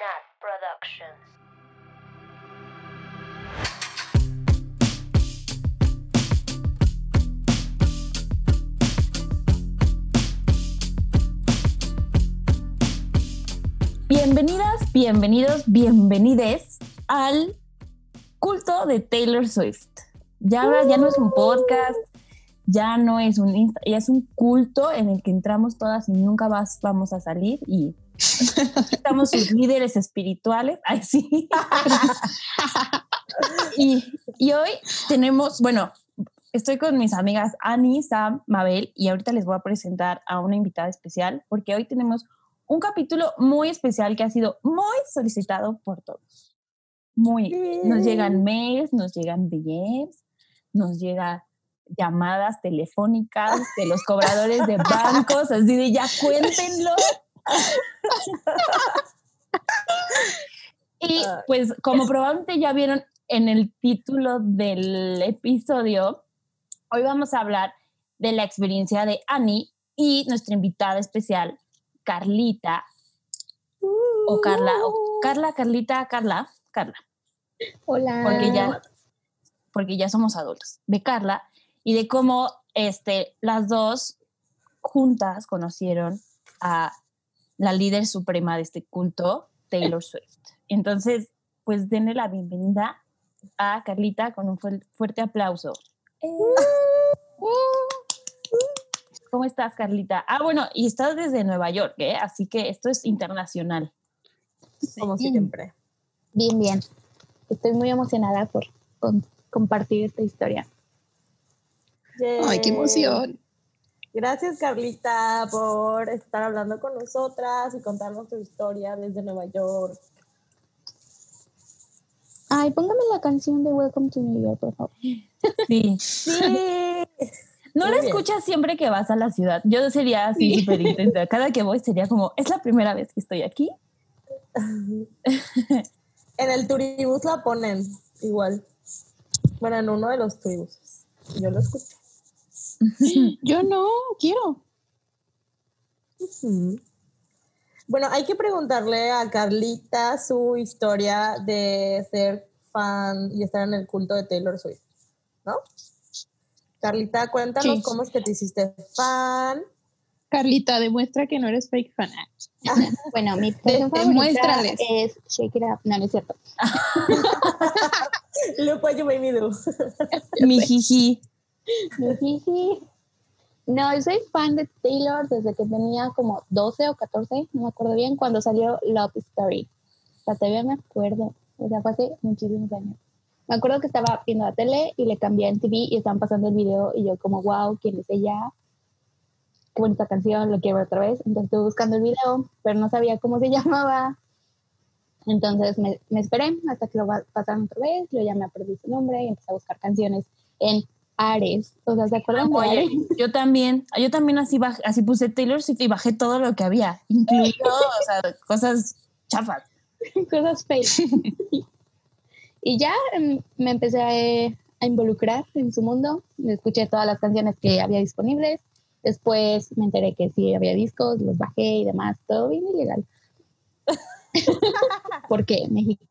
Productions. Bienvenidas, bienvenidos, bienvenides al culto de Taylor Swift. Ya, ya no es un podcast, ya no es un Insta, ya es un culto en el que entramos todas y nunca más vamos a salir y estamos sus líderes espirituales. Ay, sí. y, y hoy tenemos, bueno, estoy con mis amigas Annie, Sam, Mabel y ahorita les voy a presentar a una invitada especial porque hoy tenemos un capítulo muy especial que ha sido muy solicitado por todos. Muy. Nos llegan mails, nos llegan DMs, nos llegan llamadas telefónicas de los cobradores de bancos, así de ya cuéntenlo. y pues como probablemente ya vieron en el título del episodio, hoy vamos a hablar de la experiencia de Annie y nuestra invitada especial, Carlita, o Carla, o Carla, Carlita, Carla, Carla, Hola. porque ya, porque ya somos adultos, de Carla, y de cómo este, las dos juntas conocieron a la líder suprema de este culto, Taylor Swift. Entonces, pues denle la bienvenida a Carlita con un fu- fuerte aplauso. ¿Cómo estás, Carlita? Ah, bueno, y estás desde Nueva York, ¿eh? Así que esto es internacional. como siempre. Bien, bien. Estoy muy emocionada por con- compartir esta historia. Ay, qué emoción. Gracias, Carlita, por estar hablando con nosotras y contarnos tu historia desde Nueva York. Ay, póngame la canción de Welcome to New York, por favor. Sí. Sí. No Muy la bien. escuchas siempre que vas a la ciudad. Yo sería así Sí. súper intensa. Cada que voy sería como, es la primera vez que estoy aquí. En el turibús la ponen igual. Bueno, en uno de los turibuses. Yo lo escuché. Yo no quiero. Bueno, hay que preguntarle a Carlita su historia de ser fan y estar en el culto de Taylor Swift, ¿no? Carlita, cuéntanos Sí. cómo es que te hiciste fan. Carlita, demuestra que no eres fake fan. Bueno, mi canción favorita es Shake It Up. No, no es cierto. What you made me do. Mi jiji. No, yo soy fan de Taylor desde que tenía como 12 o 14, no me acuerdo bien, cuando salió Love Story. O sea, todavía me acuerdo. O sea, fue muchísimos años. Me acuerdo que estaba viendo la tele y le cambié en TV y estaban pasando el video y yo como, wow, ¿quién es ella? Qué bonita canción, lo quiero ver otra vez. Entonces estuve buscando el video, pero no sabía cómo se llamaba. Entonces me, me esperé hasta que lo pasaron otra vez, yo ya me aprendí su nombre y empecé a buscar canciones en Ares. O sea, ¿se acuerdan de Oye, Ares? yo también, yo también así, así puse Taylor Swift y bajé todo lo que había, incluido o sea, cosas chafas. Cosas feas. y ya em, me empecé a, a involucrar en su mundo. Escuché todas las canciones que había disponibles. Después me enteré que sí había discos, los bajé y demás. Todo bien ilegal. Porque México.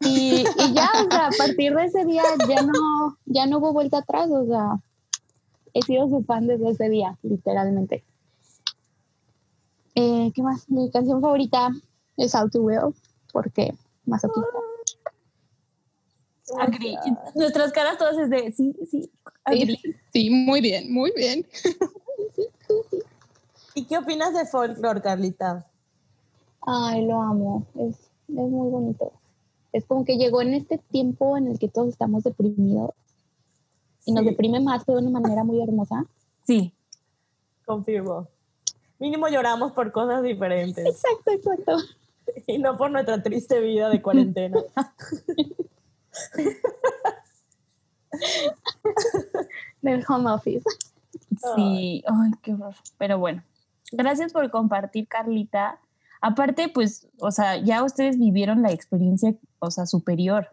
Y, y ya, o sea, a partir de ese día ya no, ya no hubo vuelta atrás. O sea, he sido su fan desde ese día, literalmente. Eh, ¿Qué más? Mi canción favorita es How to Will, porque masoquista. Agree. Nuestras caras todas es de, sí, sí, agree. Sí, muy bien, muy bien. ¿Y qué opinas de folklore, Carlita? Ay, lo amo. Es, es muy bonito. Es como que llegó en este tiempo en el que todos estamos deprimidos y nos deprime más, pero de una manera muy hermosa. Sí, Confirmo. Mínimo lloramos por cosas diferentes Exacto, exacto. y no por nuestra triste vida de cuarentena. Del home office. sí, ay, qué horror. Pero bueno, gracias por compartir, Carlita. Aparte, pues, o sea, ya ustedes vivieron la experiencia, o sea, superior.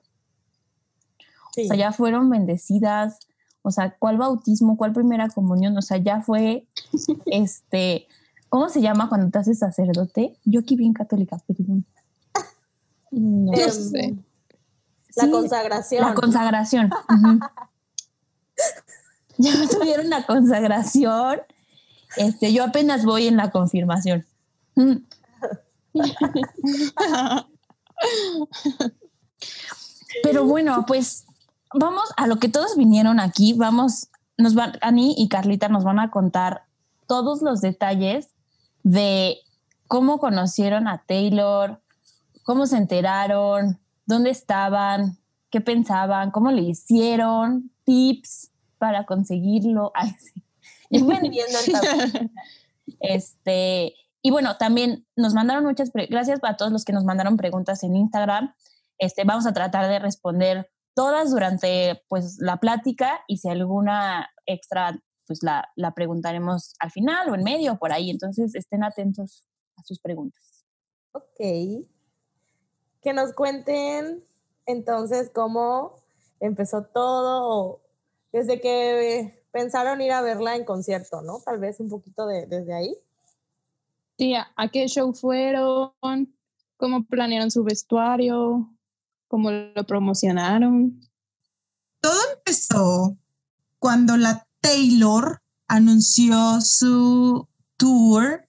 Sí. O sea, ya fueron bendecidas. O sea, ¿cuál bautismo, cuál primera comunión? O sea, ya fue, este, ¿Cómo se llama cuando te haces sacerdote? Yo aquí bien católica, perdón. No sé. La Sí, consagración. La consagración. ya tuvieron la consagración. Este, yo apenas voy en la confirmación. Mm. Pero bueno, pues vamos a lo que todos vinieron aquí. Vamos, nos van, Ani y Carlita nos van a contar todos los detalles de cómo conocieron a Taylor, cómo se enteraron, dónde estaban, qué pensaban, cómo le hicieron, tips para conseguirlo. Ay, sí. Viendo el. Este, y bueno, también nos mandaron muchas, gracias a todos los que nos mandaron preguntas en Instagram. Este, vamos a tratar de responder todas durante pues la plática y si alguna extra pues la, la preguntaremos al final o en medio o por ahí. Entonces estén atentos a sus preguntas. Ok. Que nos cuenten entonces cómo empezó todo, desde que pensaron ir a verla en concierto, ¿no? Tal vez un poquito de, desde ahí. ¿A, a qué show fueron? ¿Cómo planearon su vestuario? ¿Cómo lo promocionaron? empezó cuando la Taylor anunció su tour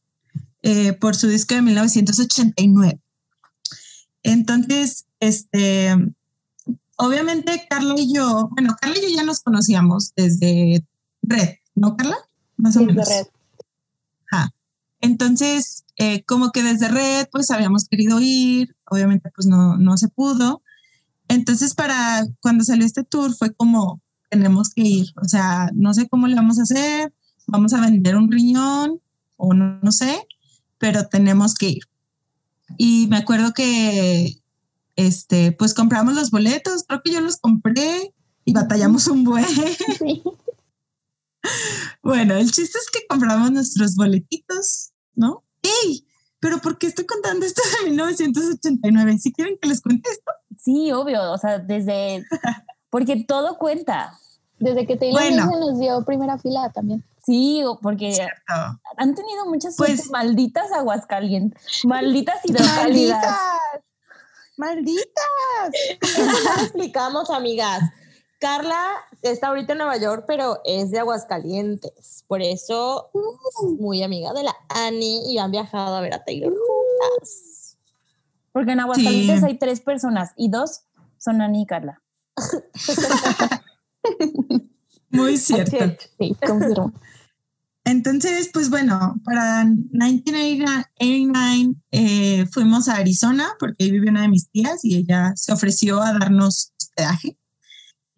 eh, por su disco de 1989. Entonces, este, obviamente Carla y yo, bueno, Carla y yo ya nos conocíamos desde Red, ¿no, Carla? Más o Desde menos. Red. Entonces, eh, como que desde Red, pues habíamos querido ir, obviamente pues no, no se pudo. Entonces, para cuando salió este tour fue como, tenemos que ir, o sea, no sé cómo le vamos a hacer, vamos a vender un riñón o no, no sé, pero tenemos que ir. Y me acuerdo que, este, pues compramos los boletos, creo que yo los compré y batallamos un buen. Sí. Bueno, el chiste es que compramos nuestros boletitos, ¿no? ¡Ey! Pero ¿por qué estoy contando esto de 1989? Si quieren que les cuente esto. Sí, obvio, o sea, desde, porque todo cuenta. Desde que Taylor Bueno. Nos dio primera fila también. Sí, o- porque han tenido muchas Pues- suerte, malditas aguascalientes, malditas hidrocálidas. ¡Malditas! Ya explicamos, amigas. Carla está ahorita en Nueva York, pero es de Aguascalientes. Por eso es muy amiga de la Annie y han viajado a ver a Taylor juntas. Porque en Aguascalientes Sí. hay tres personas y dos son Ani y Carla. Muy cierto. Sí, confirmo. Entonces, pues bueno, para 1989 eh, fuimos a Arizona porque ahí vive una de mis tías y ella se ofreció a darnos hospedaje.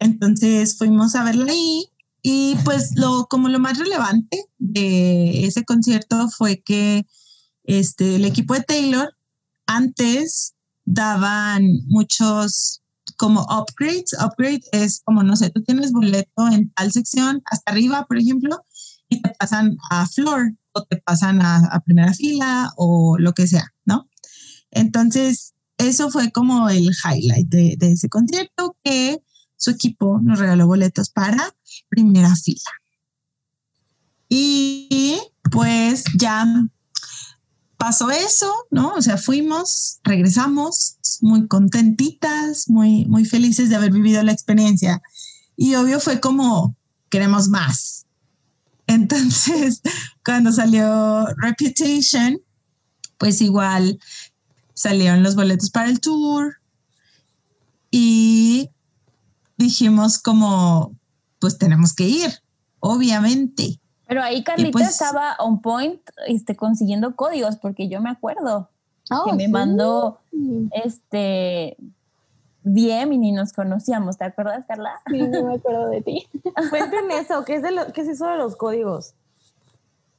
Entonces fuimos a verla ahí y pues lo como lo más relevante de ese concierto fue que este el equipo de Taylor antes daban muchos como upgrades. Upgrade es como no sé, tú tienes boleto en tal sección hasta arriba, por ejemplo, y te pasan a floor o te pasan a, a primera fila o lo que sea, ¿no? Entonces, eso fue como el highlight de, de ese concierto que su equipo nos regaló boletos para primera fila. Y pues ya pasó eso, ¿no? O sea, fuimos, regresamos muy contentitas, muy, muy felices de haber vivido la experiencia. Y obvio fue como, queremos más. Entonces, cuando salió Reputation, pues igual salieron los boletos para el tour y dijimos como, pues tenemos que ir, obviamente. Pero ahí Carlita pues- estaba on point este, consiguiendo códigos, porque yo me acuerdo Oh, que me sí. mandó este DM y ni nos conocíamos, ¿te acuerdas, Carla? Sí, no me acuerdo de ti. Cuenten eso, ¿qué es, de lo- qué es eso de los códigos?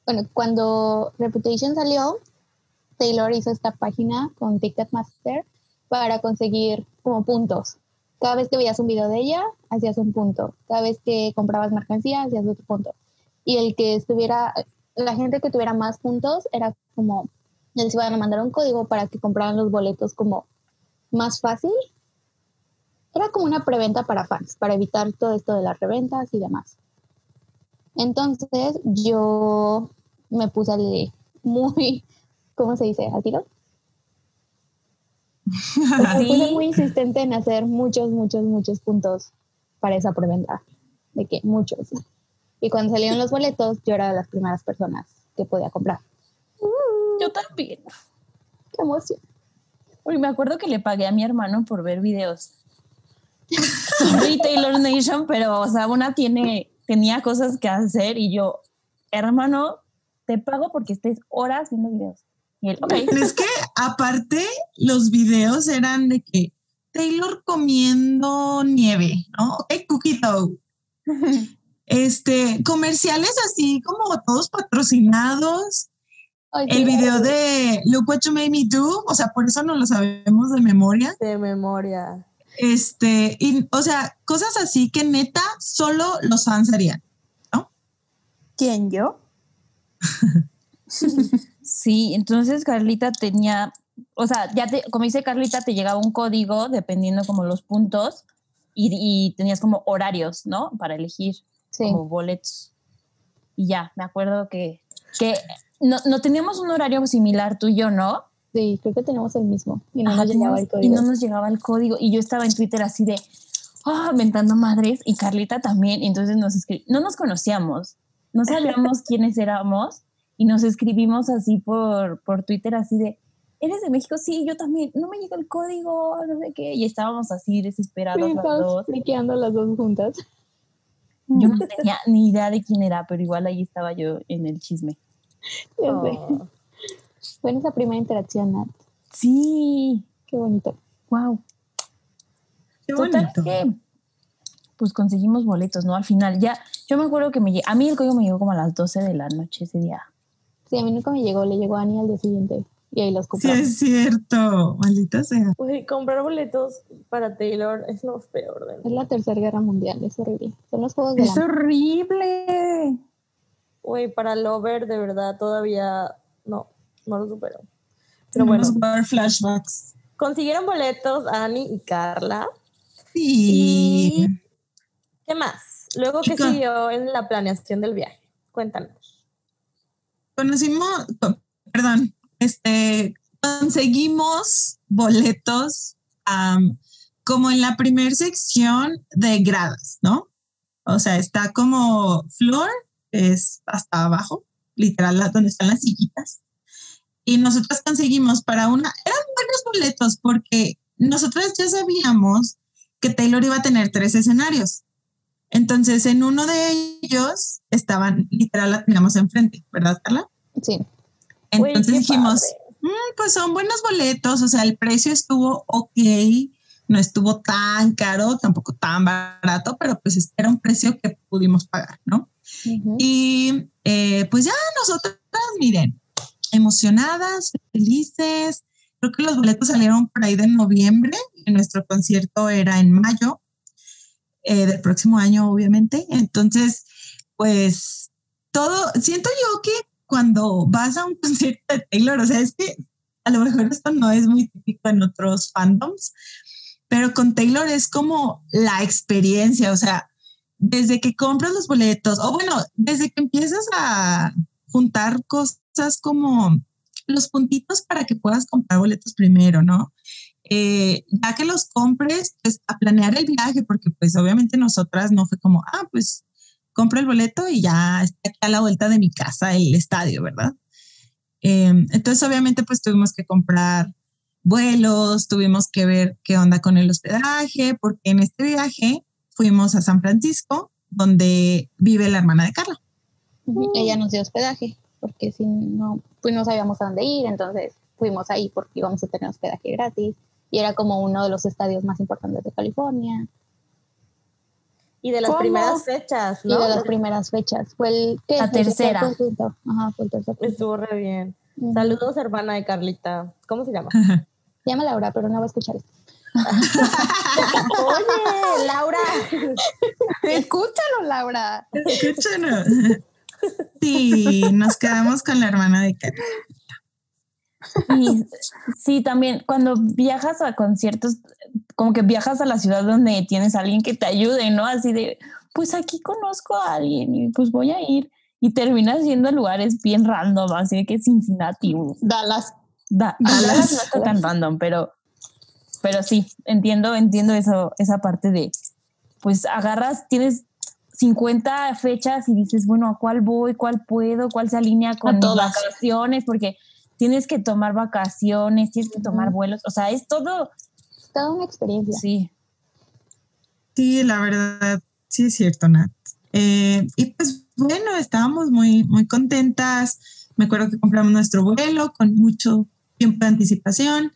Bueno, cuando Reputation salió, Taylor hizo esta página con Ticketmaster para conseguir como puntos. Cada vez que veías un video de ella, hacías un punto. Cada vez que comprabas mercancía, hacías otro punto. Y el que estuviera, la gente que tuviera más puntos era como, les iban a mandar un código para que compraran los boletos como más fácil. Era como una preventa para fans, para evitar todo esto de las reventas y demás. Entonces yo me puse muy, ¿cómo se dice? ¿Al tiro? Me puse muy insistente en hacer muchos, muchos, muchos puntos para esa preventa. De que muchos. Y cuando salieron los boletos, yo era de las primeras personas que podía comprar. Yo también. Qué emoción. Uy, me acuerdo que le pagué a mi hermano por ver videos sobre Taylor Nation, pero, o sea, una tiene, tenía cosas que hacer y yo, hermano, te pago porque estés horas viendo videos. Y él, ok. Pero es que aparte los videos eran de que Taylor comiendo nieve, ¿no? Ok, cookie dough. Este, comerciales así como todos patrocinados. Ay, El video de Look What You Made Me Do, o sea, por eso no lo sabemos de memoria. De memoria. Este, y, o sea, cosas así que neta solo los fans harían. ¿Quién, yo? sí, entonces Carlita tenía, o sea, ya te, como dice Carlita, te llegaba un código dependiendo como los puntos y, y tenías como horarios, ¿no? Para elegir Sí, como boletos. Y ya, me acuerdo que, que no, no teníamos un horario similar tú y yo, ¿no? sí, creo que tenemos el mismo. Y no Ajá, nos llegaba el código. Y no nos llegaba el código. Y yo estaba en Twitter así de, ah, mentando madres. Y Carlita también. Entonces nos escribimos. No nos conocíamos. No sabíamos quiénes éramos. Y nos escribimos así por, por Twitter así de, ¿eres de México? Sí, yo también. No me llega el código, no sé qué. Y estábamos así desesperados Sí, las dos. friqueando las dos juntas. Yo no tenía ni idea de quién era, pero igual ahí estaba yo en el chisme. Ya sé. Oh. Fue esa primera interacción, Nat. Sí, Qué bonito. wow. Qué Total bonito. que, pues conseguimos boletos, ¿no? Al final, ya, yo me acuerdo que me a mí el código me llegó como a las 12 de la noche ese día. Sí, a mí nunca me llegó, le llegó a Ani al día siguiente. Y ahí los Sí, compramos. es cierto. Maldita sea. Uy, comprar boletos para Taylor es lo peor de Es mí. la tercera guerra mundial, es horrible. Son los juegos de Es la horrible. Uy, para Lover, de verdad, todavía no, no lo supero. Pero Tenemos bueno, flashbacks. consiguieron boletos Ani y Carla. Sí. ¿Qué más? Luego, ¿qué siguió en la planeación del viaje? Cuéntanos. Conocimos, co- perdón, este, conseguimos boletos como en la primera sección de gradas, ¿no? O sea, está como floor, es hasta abajo, literal, donde están las sillitas. Y nosotros conseguimos para una, eran buenos boletos porque nosotros ya sabíamos que Taylor iba a tener tres escenarios. Entonces, en uno de ellos estaban, literal, la teníamos enfrente, ¿verdad, Carla? Sí, Uy, Entonces qué dijimos. "Mm, pues son buenos boletos, o sea, el precio estuvo ok, no estuvo tan caro, tampoco tan barato, pero pues era un precio que pudimos pagar, ¿no? Ujú. Y eh, pues ya nosotras, miren, emocionadas, felices. Creo que los boletos salieron por ahí de noviembre y nuestro concierto era en mayo eh, del próximo año, obviamente. Entonces, pues todo, siento yo que cuando vas a un concierto de Taylor, o sea, es que a lo mejor esto no es muy típico en otros fandoms, pero con Taylor es como la experiencia, o sea, desde que compras los boletos, o bueno, desde que empiezas a juntar cosas como los puntitos para que puedas comprar boletos primero, ¿no? Eh, ya que los compres, pues a planear el viaje, porque pues obviamente nosotras no fue como, ah, pues compro el boleto y ya está aquí a la vuelta de mi casa el estadio, ¿verdad? Eh, entonces obviamente pues tuvimos que comprar vuelos, tuvimos que ver qué onda con el hospedaje, porque en este viaje fuimos a San Francisco, donde vive la hermana de Carla. Ella nos dio hospedaje, porque si no, pues no sabíamos a dónde ir, entonces fuimos ahí porque íbamos a tener hospedaje gratis. Y era como uno de los estadios más importantes de California. Y de las ¿Cómo? primeras fechas, Y ¿no? de las primeras fechas. Fue el, ¿qué? La tercera. Ajá, fue el tercer. Estuvo re bien. Saludos, hermana de Carlita. ¿Cómo se llama? Se llama Laura, pero no va a escuchar esto. Oye, Laura. Escúchalo, Laura. Escúchanos. Sí, nos quedamos con la hermana de Carla. Y sí, también cuando viajas a conciertos, como que viajas a la ciudad donde tienes a alguien que te ayude, ¿no? Así de, pues aquí conozco a alguien y pues voy a ir. y terminas yendo a lugares bien random, así que Cincinnati. Dallas. Da- Dallas no está tan random, pero, pero sí, entiendo, entiendo eso, esa parte de, pues agarras, tienes 50 fechas y dices, bueno, ¿a cuál voy? ¿Cuál puedo? ¿Cuál se alinea con todas. vacaciones? Porque tienes que tomar vacaciones, tienes que tomar vuelos, o sea, es todo, Toda una experiencia. sí. Sí, la verdad, sí es cierto, Nat. Eh, y pues bueno, estábamos muy, muy contentas. Me acuerdo que compramos nuestro vuelo con mucho tiempo de anticipación.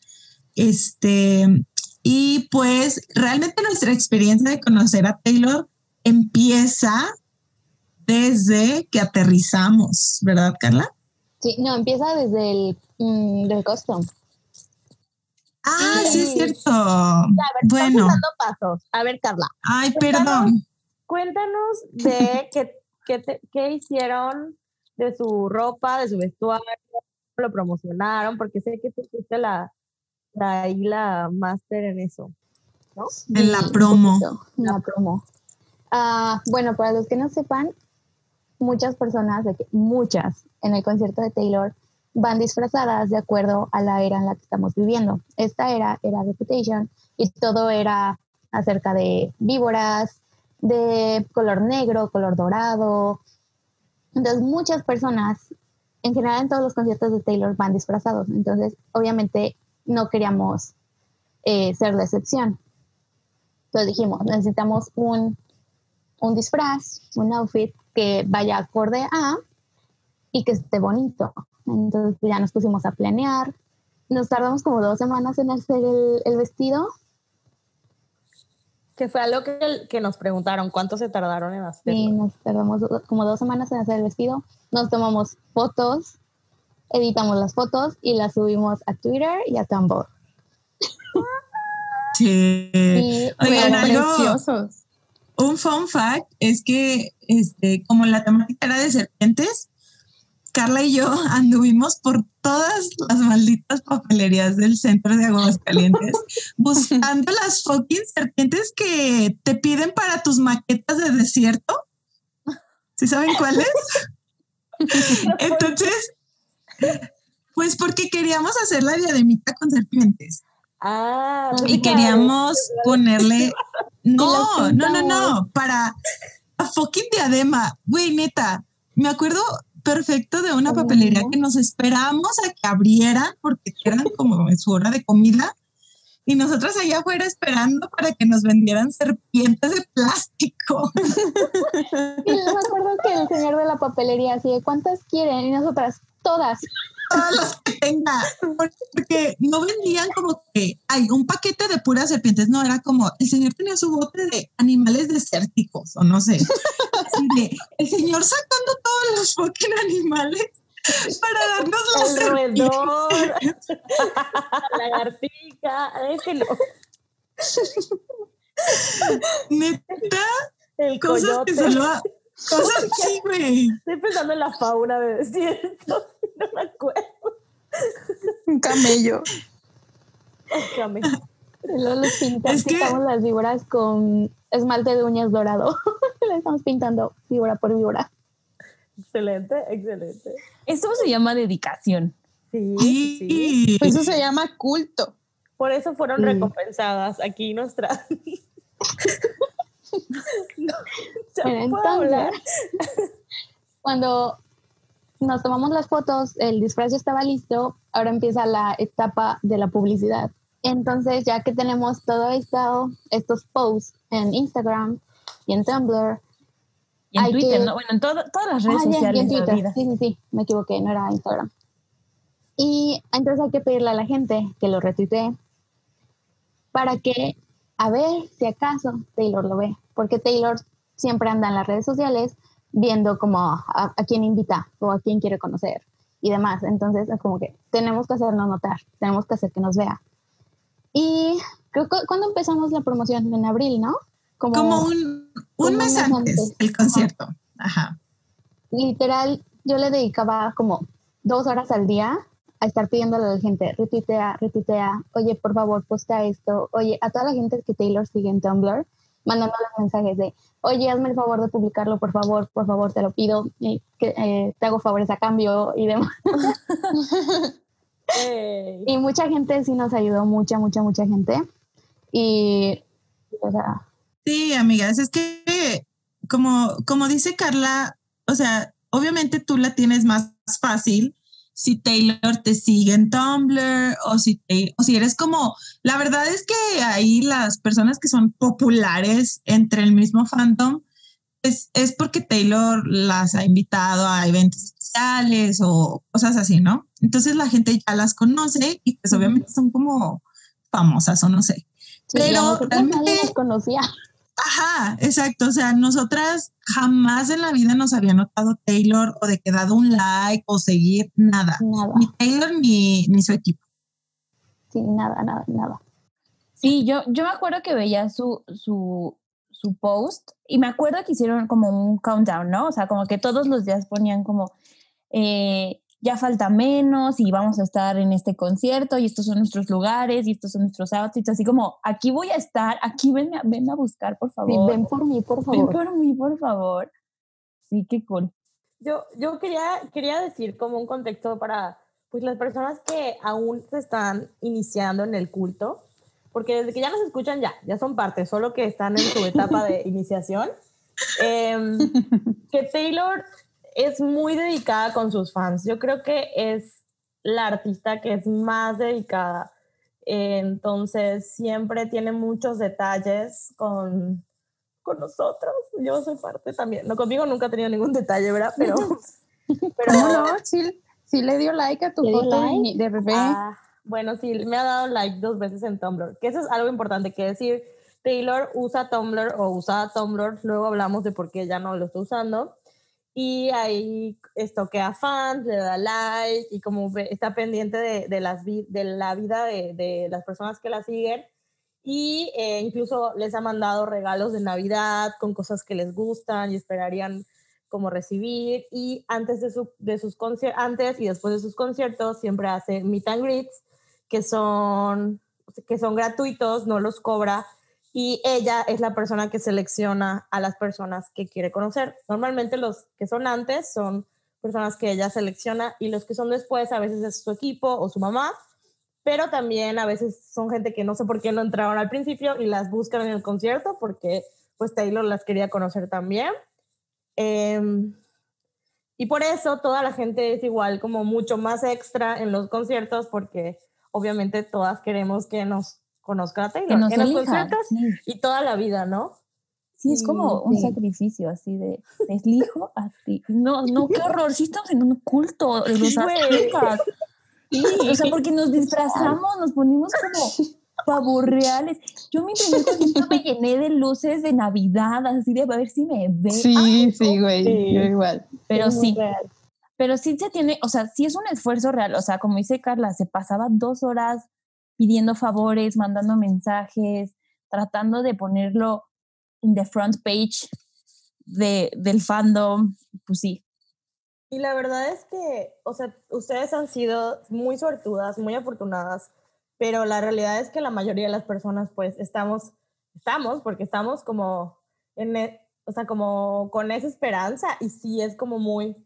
Este, y pues realmente nuestra experiencia de conocer a Taylor empieza desde que aterrizamos, ¿verdad, Carla? Sí, no, empieza desde el mm, del custom. Ah, sí, es cierto. A ver, Bueno, estamos dando pasos. A ver, Carla, ay, perdón. cuéntanos de qué, qué, te- qué hicieron de su ropa, de su vestuario, lo promocionaron, porque sé que tú fuiste la, la, ahí la máster en eso, ¿no? En la promo. la promo. Ah, bueno, para los que no sepan, muchas personas, muchas, en el concierto de Taylor van disfrazadas de acuerdo a la era en la que estamos viviendo. Esta era era Reputation y todo era acerca de víboras, de color negro, color dorado. Entonces, muchas personas, en general en todos los conciertos de Taylor, van disfrazados. Entonces, obviamente, no queríamos eh, ser la excepción. Entonces dijimos, necesitamos un, un disfraz, un outfit que vaya acorde a y que esté bonito. Entonces pues, ya nos pusimos a planear. Nos tardamos como dos semanas en hacer el, el vestido. Que fue algo que, que nos preguntaron, ¿cuánto se tardaron en hacerlo? Y nos tardamos como dos semanas en hacer el vestido. Nos tomamos fotos, editamos las fotos y las subimos a Twitter y a Tumblr. Sí. Y Oigan, algo- Preciosos. Un fun fact es que, este, como la temática era de serpientes, Carla y yo anduvimos por todas las malditas papelerías del centro de Aguascalientes buscando las fucking serpientes que te piden para tus maquetas de desierto. ¿Sí saben cuáles? Entonces, pues porque queríamos hacer la diademita con serpientes Ah, Y queríamos ponerle. No, no, no, no. Para la fucking diadema. Güey, neta, me acuerdo perfecto de una ¿Cómo papelería que nos esperábamos a que abrieran porque eran como en su hora de comida. Y nosotras allá afuera esperando para que nos vendieran serpientes de plástico. Y yo me acuerdo que el señor de la papelería así de cuántas quieren y nosotras todas. Todas las que tenga, porque no vendían como que hay un paquete de puras serpientes, no, era como el señor tenía su bote de animales desérticos o no sé. Así de, el señor sacando todos los fucking animales para darnos las el serpientes. roedor, la lagartija, no, Neta, el cosas coyote. que solo. Güey. Estoy pensando en la fauna de desierto, no me acuerdo. Un camello. Luego les pinta- Es que- pintamos las víboras con esmalte de uñas dorado. Le estamos pintando víbora por víbora. Excelente, excelente. Esto se llama dedicación. Sí, sí. Sí. Eso se llama culto. Por eso fueron Sí. recompensadas aquí nuestra. no, ya Bueno, puedo hablar. entonces, cuando nos tomamos las fotos, el disfraz ya estaba listo, ahora empieza la etapa de la publicidad. Entonces, ya que tenemos todo esto, estos posts en Instagram y en Tumblr, Y en Hay Twitter, que- ¿no? Bueno, en todo- todas las redes Ah, sociales en Twitter. vida. Sí, sí, sí, me equivoqué, no era Instagram. Y entonces hay que pedirle a la gente que lo retuitee para que, a ver si acaso Taylor lo ve, porque Taylor siempre anda en las redes sociales viendo como a, a quién invita o a quién quiere conocer y demás. Entonces es como que tenemos que hacernos notar, tenemos que hacer que nos vea. Y creo que cuando empezamos la promoción en abril, ¿no? Como un, un mes antes del concierto. Ajá. literal, yo le dedicaba como dos horas al día a estar pidiéndole a la gente, retuitea, retuitea, oye, por favor, posta esto, oye, a toda la gente que Taylor sigue en Tumblr mandándoles mensajes de, oye, hazme el favor de publicarlo, por favor, por favor, te lo pido, y que, eh, te hago favores a cambio y demás. Y mucha gente sí nos ayudó, mucha, mucha, mucha gente. Y, o sea, Sí, amigas, es que como, como dice Carla, o sea, obviamente tú la tienes más fácil si Taylor te sigue en Tumblr o si, te- o si eres como, la verdad es que ahí las personas que son populares entre el mismo fandom, es, es porque Taylor las ha invitado a eventos especiales o cosas así, ¿no? Entonces la gente ya las conoce y pues obviamente son como famosas o no sé. sí, Pero realmente- nos conocía. Ajá, exacto. O sea, nosotras jamás en la vida nos había notado Taylor o de que dado un like o seguir nada. Nada, Ni Taylor ni, ni su equipo. sí, nada, nada, nada. Sí, yo, yo me acuerdo que veía su, su, su post y me acuerdo que hicieron como un countdown, ¿no? O sea, como que todos los días ponían como, eh, ya falta menos y vamos a estar en este concierto y estos son nuestros lugares y estos son nuestros outfits, así como, aquí voy a estar, aquí ven, a- ven a buscar, por Sí, favor. ven por mí, por Ven favor. por mí, por favor. Sí, qué cool. Yo, yo quería, quería decir como un contexto para pues, las personas que aún se están iniciando en el culto, porque desde que ya nos escuchan ya, ya son parte, solo que están en su etapa de iniciación. Em, que Taylor es muy dedicada con sus fans. Yo creo que es la artista que es más dedicada. Entonces, siempre tiene muchos detalles con, con nosotros. Yo soy parte también. No, conmigo nunca ha tenido ningún detalle, ¿verdad? Pero, pero ¿Cómo no? Sí, sí le dio like a tu ¿Le dio foto de like? de bebé. Ah, bueno, sí, me ha dado like dos veces en Tumblr, que eso es algo importante que decir. Taylor usa Tumblr o usaba Tumblr, luego hablamos de por qué ya no lo está usando. Y ahí estoquea fans, le da like y como está pendiente de, de las, de la vida de, de las personas que la siguen. Y eh, incluso les ha mandado regalos de Navidad con cosas que les gustan y esperarían como recibir. Y antes, de, su, de sus antes y después de sus conciertos siempre hace meet and greets, que son, que son gratuitos, no los cobra. Y ella es la persona que selecciona a las personas que quiere conocer. Normalmente los que son antes son personas que ella selecciona y los que son después a veces es su equipo o su mamá, pero también a veces son gente que no sé por qué no entraron al principio y las buscan en el concierto porque pues Taylor las quería conocer también. Em, y por eso toda la gente es igual como mucho más extra en los conciertos porque obviamente todas queremos que nos conozcan a Taylor Que nos en los elija. conciertos Sí. y toda la vida, ¿no? Sí, es como un Sí. sacrificio así de te elijo a ti. No, no, qué horror. Sí estamos en un culto de los Sí. O sea, porque nos disfrazamos, nos ponimos como pavos reales. Yo mi primer concierto me llené de luces de Navidad, así de a ver si me ve. Sí, sí, güey. Sí. Yo igual. Pero Es sí, real. pero sí se tiene, o sea, sí es un esfuerzo real. O sea, como dice Carla, se pasaba dos horas pidiendo favores, mandando mensajes, tratando de ponerlo en the front page de, del fandom. Pues sí, Y la verdad es que, o sea, ustedes han sido muy suertudas, muy afortunadas, pero la realidad es que la mayoría de las personas, pues, estamos, estamos, porque estamos como, en, e- o sea, como con esa esperanza y sí es como muy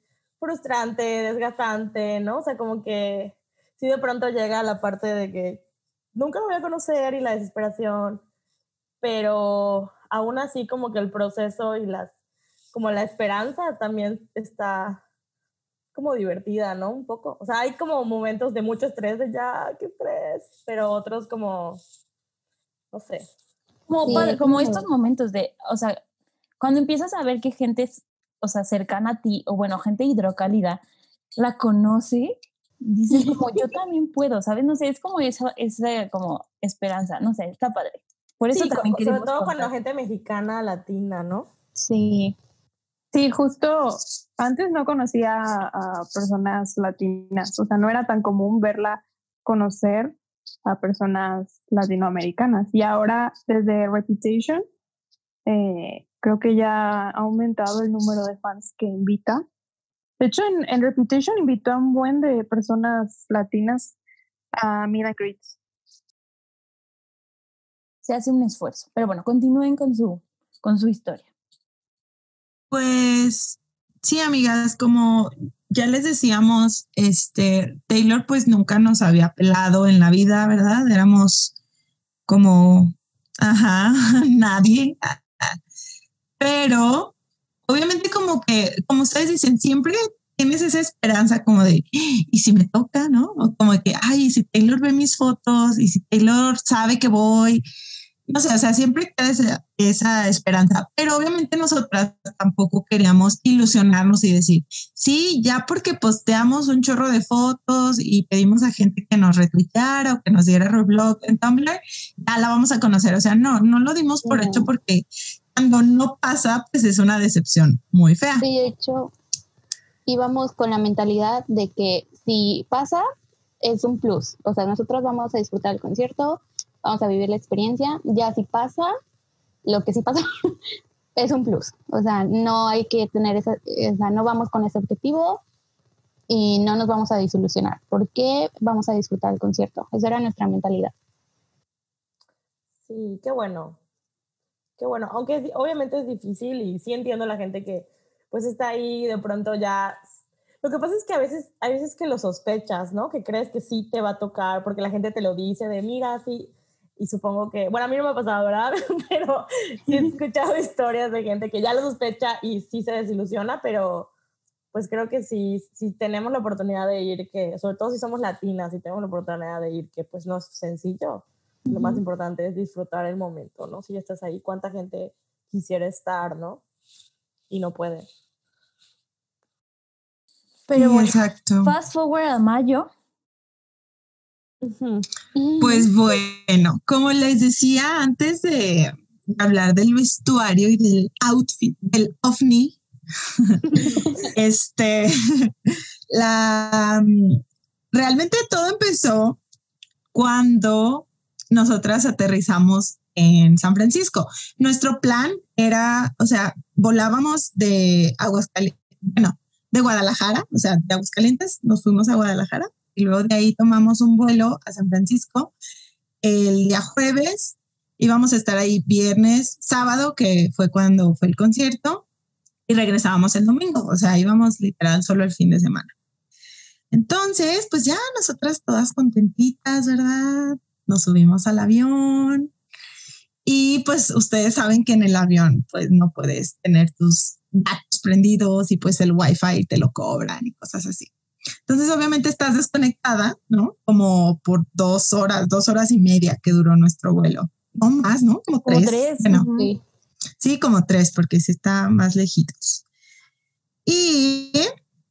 frustrante, desgastante, ¿no? O sea, como que sí de pronto llega la parte de que nunca lo voy a conocer y la desesperación, pero aún así como que el proceso y las, como la esperanza también está como divertida, ¿no? Un poco. O sea, hay como momentos de mucho estrés, de ya, qué estrés, pero otros como, no sé. como, Sí, padre- como estos momentos de, o sea, cuando empiezas a ver que gente, o sea, cercana a ti, o bueno, gente hidrocálida, la conoce, dices como, yo también puedo, ¿sabes? No sé, es como esa, esa como esperanza, no sé, está padre. Por eso Sí, también sobre todo con la contar. gente mexicana, latina, ¿no? Sí. Sí, justo antes no conocía a, a personas latinas, o sea, no era tan común verla conocer a personas latinoamericanas. Y ahora, desde Reputation, eh, creo que ya ha aumentado el número de fans que invita. De hecho, en, en Reputation invitó a un buen de personas latinas a Meet and Greets. Se hace un esfuerzo. Pero bueno, continúen con su, con su historia. Pues sí, amigas, como ya les decíamos, este Taylor pues nunca nos había pelado en la vida, ¿verdad? Éramos como, ajá, nadie. Pero obviamente como que, como ustedes dicen, siempre tienes esa esperanza como de, y si me toca, ¿no? O como que, ay, si Taylor ve mis fotos y si Taylor sabe que voy, no sé, o sea, siempre queda esa, esa, esperanza, pero obviamente nosotras tampoco queríamos ilusionarnos y decir, sí, ya porque posteamos un chorro de fotos y pedimos a gente que nos retuiteara o que nos diera reblog en Tumblr, ya la vamos a conocer. O sea, no, no lo dimos por hecho porque cuando no pasa, pues es una decepción muy fea. Sí, de hecho, íbamos con la mentalidad de que si pasa, es un plus. O sea, nosotros vamos a disfrutar el concierto, vamos a vivir la experiencia. Ya si pasa, lo que sí pasa es un plus. O sea, no hay que tener esa, o sea, no vamos con ese objetivo y no nos vamos a desilusionar. porque vamos a disfrutar el concierto? Esa era nuestra mentalidad. Sí, qué bueno. Qué bueno. Aunque obviamente es difícil y sí entiendo a la gente que pues está ahí de pronto ya lo que pasa es que a veces, hay veces que lo sospechas, ¿no? Que crees que sí te va a tocar porque la gente te lo dice de, mira, sí, y supongo que, bueno, a mí no me ha pasado, ¿verdad? pero sí he escuchado historias de gente que ya lo sospecha y sí se desilusiona, pero pues creo que si, si tenemos la oportunidad de ir, que sobre todo si somos latinas y tenemos la oportunidad de ir, que pues no es sencillo, lo más importante es disfrutar el momento, ¿no? Si ya estás ahí, ¿cuánta gente quisiera estar, ¿no? Y no puede. Pero exacto. fast forward a mayo, pues bueno, como les decía antes de hablar del vestuario y del outfit del ovni, este, la, realmente todo empezó cuando nosotras aterrizamos en San Francisco. Nuestro plan era, o sea, volábamos de Aguascalientes, bueno, de Guadalajara, o sea, de Aguascalientes, nos fuimos a Guadalajara y luego de ahí tomamos un vuelo a San Francisco el día jueves. Íbamos a estar ahí viernes, sábado, que fue cuando fue el concierto, y regresábamos el domingo, o sea, íbamos literal solo el fin de semana. Entonces, pues ya nosotras todas contentitas, ¿verdad? Nos subimos al avión y pues ustedes saben que en el avión pues no puedes tener tus datos prendidos y pues el wifi te lo cobran y cosas así. Entonces, obviamente estás desconectada, ¿no? Como por dos horas, dos horas y media que duró nuestro vuelo. No más, ¿no? Como tres. sí. sí. como tres, porque sí está más lejitos. Y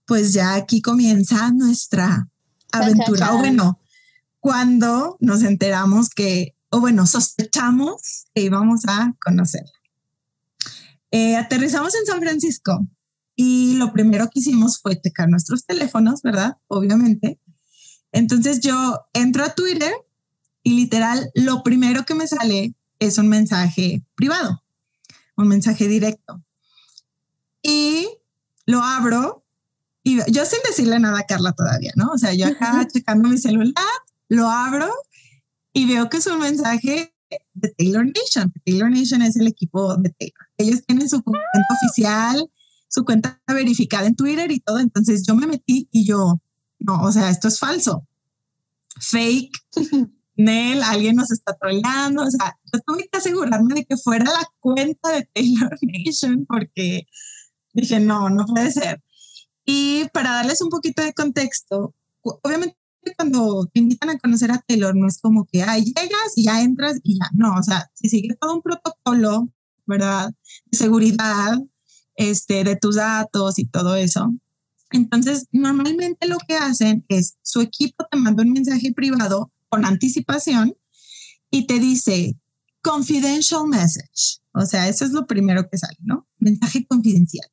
pues ya aquí comienza nuestra aventura. O bueno, cuando nos enteramos que, o bueno, sospechamos que íbamos a conocer. Eh, aterrizamos en San Francisco y lo primero que hicimos fue checar nuestros teléfonos, ¿verdad? Obviamente. Entonces yo entro a Twitter y literal lo primero que me sale es un mensaje privado, un mensaje directo. Y lo abro y yo sin decirle nada a Carla todavía, ¿no? O sea, yo acá checando mi celular, lo abro y veo que es un mensaje de Taylor Nation. Taylor Nation es el equipo de Taylor. Ellos tienen su cuenta oficial su cuenta verificada en Twitter y todo. Entonces yo me metí y yo, no, o sea, esto es falso. Fake. Nel, alguien nos está troleando. O sea, yo tuve que asegurarme de que fuera la cuenta de Taylor Nation porque dije, no, no puede ser. Y para darles un poquito de contexto, obviamente cuando te invitan a conocer a Taylor no es como que, ay, llegas y ya entras y ya. No, o sea, se sigue todo un protocolo, ¿verdad? De seguridad, este, de tus datos y todo eso. Entonces, normalmente lo que hacen es su equipo te manda un mensaje privado con anticipación y te dice confidential message. O sea, eso es lo primero que sale, ¿no? Mensaje confidencial.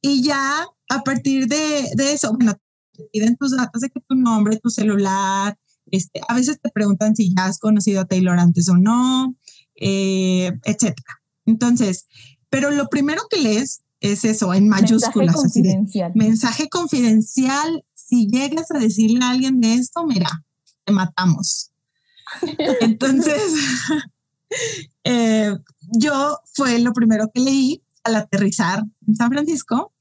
Y ya a partir de, de eso, bueno, te piden tus datos de que tu nombre, tu celular, este, a veces te preguntan si ya has conocido a Taylor antes o no, eh, etcétera. Entonces, pero lo primero que lees es eso, en mayúsculas. Mensaje confidencial. mensaje confidencial. Si llegas a decirle a alguien de esto, mira, te matamos. Entonces, eh, yo fue lo primero que leí al aterrizar en San Francisco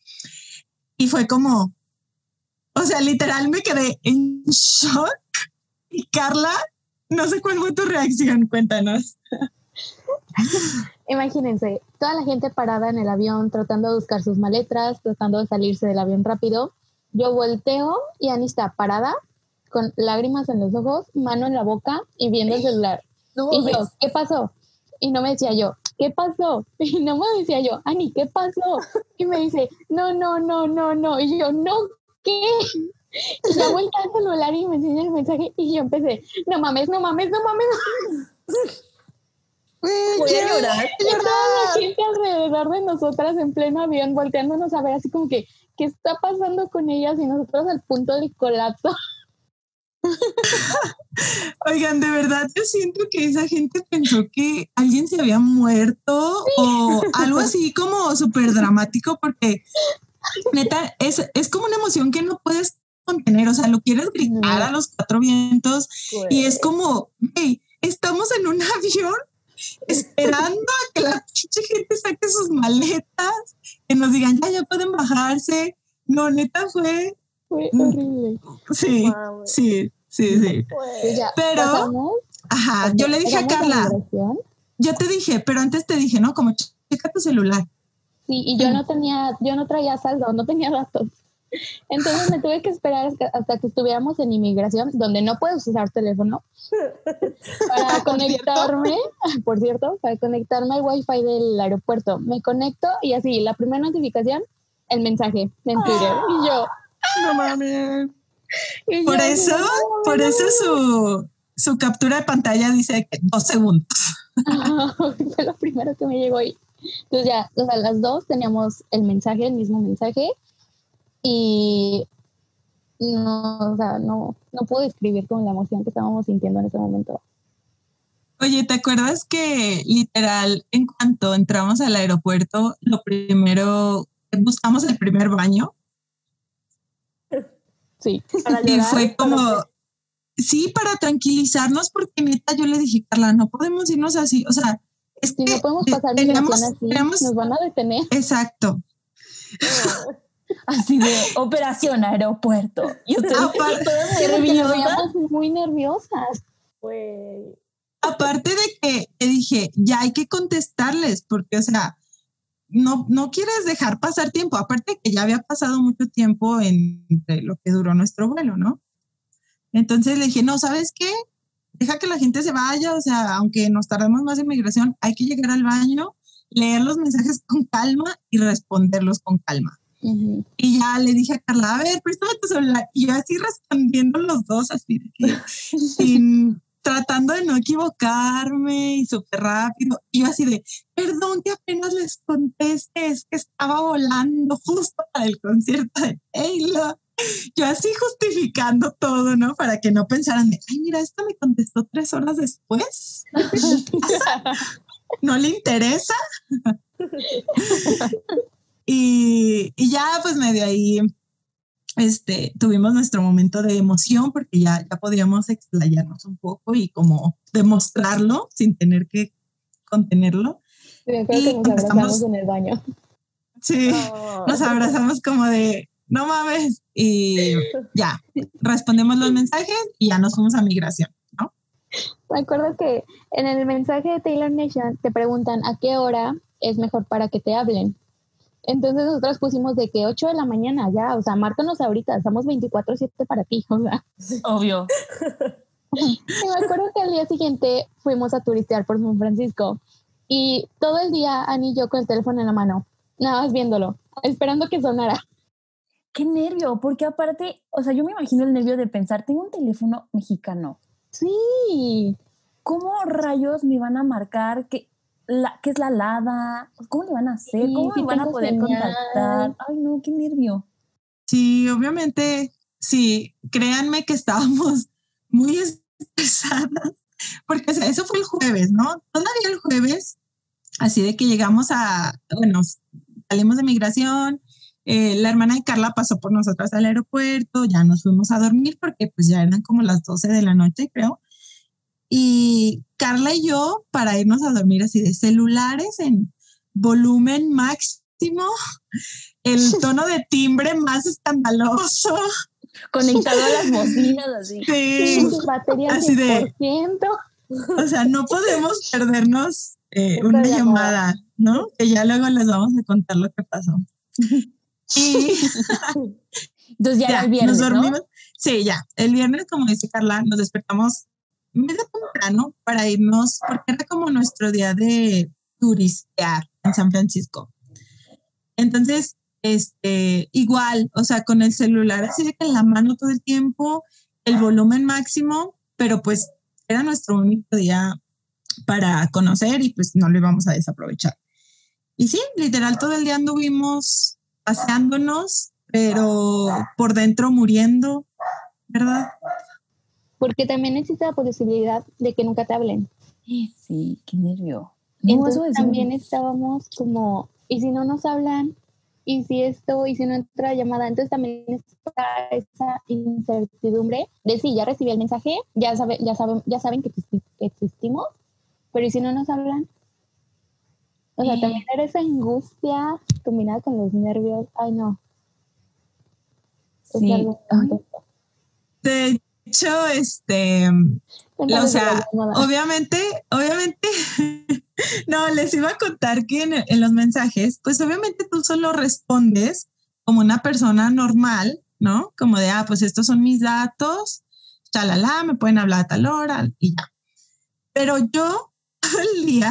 y fue como, o sea, literal me quedé en shock. Y Carla, no sé cuál fue tu reacción, cuéntanos. Imagínense, toda la gente parada en el avión tratando de buscar sus maletas, tratando de salirse del avión rápido. Yo volteo y Ani está parada con lágrimas en los ojos, mano en la boca y viendo el celular. y yo, ¿qué pasó? Y no me decía yo, ¿qué pasó? Y no me decía yo, Ani, ¿qué pasó? Y me dice, no, no, no, no, no. Y yo, no, ¿qué? Y ya vuelta al celular y me enseña el mensaje y yo empecé, no mames, no mames, no mames. Voy a llorar. Y toda la gente alrededor de nosotras en pleno avión volteándonos a ver así como que, ¿qué está pasando con ellas? Y nosotros al punto del colapso. Oigan, de verdad yo siento que esa gente pensó que alguien se había muerto o algo así como súper dramático porque neta es, es como una emoción que no puedes contener, o sea, lo quieres gritar a los cuatro vientos y es como, hey, estamos en un avión esperando a que la pinche gente saque sus maletas, que nos digan, ya, ya pueden bajarse. No, neta fue... Fue horrible. Sí, sí, sí, sí. Pues Pero, pasamos, ajá, yo le dije a Carla, yo te dije, pero antes te dije, ¿no? Como checa tu celular. Sí, y yo no tenía, yo no traía saldo, no tenía datos. Entonces me tuve que esperar hasta, que estuviéramos en inmigración, donde no puedes usar teléfono, para conectarme, por cierto, para conectarme al wifi del aeropuerto. Me conecto y así, la primera notificación, el mensaje en Twitter. Y yo, No mames. y Por yo, eso, no, por eso su, su captura de pantalla dice que dos segundos. Fue lo primero que me llegó ahí. Entonces ya, o sea, las dos teníamos el mensaje, el mismo mensaje, y no, o sea, no, no puedo describir con la emoción que estábamos sintiendo en ese momento. Oye, ¿te acuerdas que literal en cuanto entramos al aeropuerto, lo primero, buscamos el primer baño Sí. Para y fue como, sí, para tranquilizarnos, porque neta yo le dije, Carla, no podemos irnos así, o sea, es que no podemos pasar migración así, teníamos- nos van a detener. exacto, Así de operación aeropuerto. Y ustedes nerviosas. muy nerviosas. Güey. aparte de que te dije, ya hay que contestarles, porque, o sea, no, no quieres dejar pasar tiempo, aparte de que ya había pasado mucho tiempo entre lo que duró nuestro vuelo, ¿no? Entonces le dije, no, ¿sabes qué? Deja que la gente se vaya, o sea, aunque nos tardemos más en migración, hay que llegar al baño, leer los mensajes con calma y responderlos con calma. Ujú. Y ya le dije a Carla, a ver, préstame tu celular. Y yo así respondiendo los dos, así sin, tratando de no equivocarme y súper rápido. Y yo así de, perdón que apenas les conteste, es que estaba volando justo para el concierto de Taylor. Yo así justificando todo, ¿no? Para que no pensaran de, ay, mira, esto me contestó tres horas después. no le interesa. y, y ya pues medio ahí este, tuvimos nuestro momento de emoción porque ya, ya podíamos explayarnos un poco y como demostrarlo sin tener que contenerlo. Acuerdo Y que nos abrazamos en el baño. Sí, Oh. nos abrazamos como de, no mames, y ya, respondemos los mensajes y ya nos fuimos a migración, ¿no? Me acuerdo que en el mensaje de Taylor Nation te preguntan a qué hora es mejor para que te hablen. Entonces nosotros pusimos de que 8 de la mañana ya, o sea, márcanos ahorita, estamos 24/7 para ti, o sea. Obvio. Y me acuerdo que al día siguiente fuimos a turistear por San Francisco y todo el día Ani y yo con el teléfono en la mano, nada más viéndolo, esperando que sonara. Qué nervio, porque aparte, o sea, yo me imagino el nervio de pensar, tengo un teléfono mexicano. Sí, ¿Cómo rayos me van a marcar qué, la, qué es la LADA? ¿Cómo le van a hacer? Sí, ¿Cómo me van a poder señal. contactar? Ay, no, qué nervio. Sí, obviamente, sí, créanme que estábamos muy estresadas, porque o sea, eso fue el jueves, ¿no? Todavía el jueves, así de que llegamos a, bueno, salimos de migración, eh, la hermana de Carla pasó por nosotras al aeropuerto, ya nos fuimos a dormir porque pues ya eran como las 12 de la noche, creo. y Carla y yo para irnos a dormir así de celulares en volumen máximo, el tono de timbre más escandaloso. Conectado a las bocinas así. Sí, Batería así de- 100%. o sea, no podemos perdernos eh, una llamada, ¿no? Que ya luego les vamos a contar lo que pasó. Y Entonces ya, ya, era el viernes, nos ¿no? dormimos. Sí, ya. El viernes, como dice Carla, nos despertamos medio temprano para irnos, porque era como nuestro día de turistear en San Francisco. Entonces, este, igual, o sea, con el celular así de que en la mano todo el tiempo, el volumen máximo, pero pues era nuestro único día para conocer y pues no lo íbamos a desaprovechar. Y sí, literal, todo el día anduvimos paseándonos, pero por dentro muriendo, ¿verdad? Porque también existe la posibilidad de que nunca te hablen. Sí, qué nervio. No, Entonces eso es también estábamos como, ¿y si no nos hablan? ¿Y si esto? ¿Y si no entra llamada? Entonces también está esa incertidumbre de si ya recibí el mensaje, ya, sabe, ya, saben, ya saben que existimos, pero ¿y si no nos hablan? O sea, también era esa angustia combinada con los nervios. Ay, no. Es Sí. algo Ay. De hecho, este, o sea, obviamente, obviamente, no, les iba a contar que en, en los mensajes, pues obviamente tú solo respondes como una persona normal, ¿no? Como de, ah, pues estos son mis datos, chalala, me pueden hablar a tal hora y ya. Pero yo el día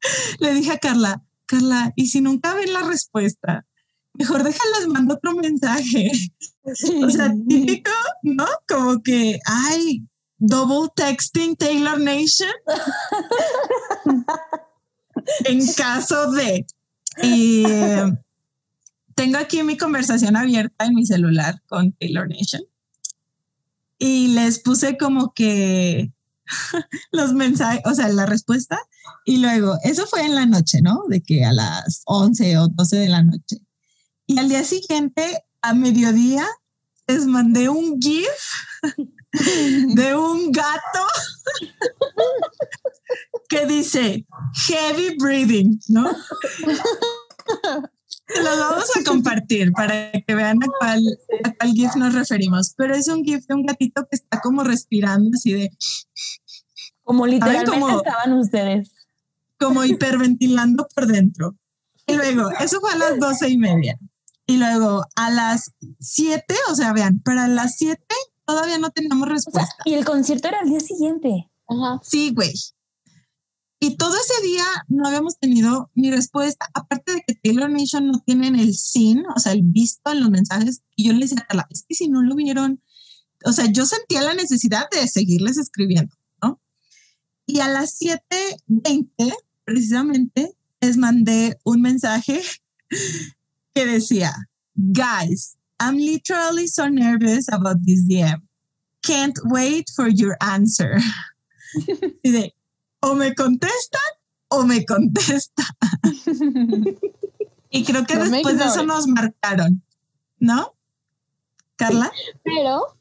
le dije a Carla, Carla, ¿y si nunca ven la respuesta? Mejor déjales, mando otro mensaje. O sea, típico, ¿no? Como que, ay, double texting Taylor Nation. en caso de. Eh, tengo aquí mi conversación abierta en mi celular con Taylor Nation. Y les puse como que los mensajes, o sea, la respuesta. Y luego, eso fue en la noche, ¿no? De que a las 11 o 12 de la noche. Y al día siguiente, a mediodía, les mandé un GIF de un gato que dice heavy breathing, ¿no? Los vamos a compartir para que vean a cuál, a cuál GIF nos referimos. Pero es un GIF de un gatito que está como respirando así de Como literalmente cómo- estaban ustedes. Como hiperventilando por dentro. Y luego, eso fue a las doce y media. Y luego a las siete, o sea, vean, para las siete todavía no teníamos O sea, respuesta. y el concierto era el día siguiente. Ajá. Sí, güey. Y todo ese día no habíamos tenido ni respuesta, aparte de que Taylor Nation no tienen el sin, o sea, el visto en los mensajes. Y yo le decía es que si no lo vieron, o sea, yo sentía la necesidad de seguirles escribiendo, ¿no? Y a las 7.20, precisamente, les mandé un mensaje que decía, guys, I'm literally so nervous about this DM. Can't wait for your answer. Y de, o me contestan o me contestan. Y creo que No después de eso nos marcaron, ¿no? Carla, Pero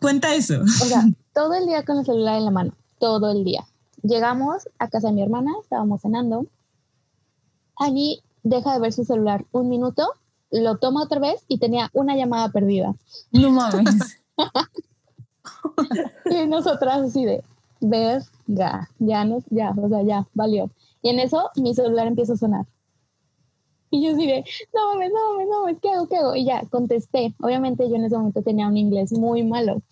cuenta eso. O sea, todo el día con el celular en la mano, todo el día. Llegamos a casa de mi hermana, estábamos cenando. Annie deja de ver su celular un minuto, lo toma otra vez y tenía una llamada perdida. No mames. Y nosotras así de, verga, ya nos, ya, o sea, ya, valió. Y en eso mi celular empieza a sonar. Y yo así de, no mames, no mames, no mames, ¿qué hago, qué hago? Y ya, contesté. Obviamente yo en ese momento tenía un inglés muy malo.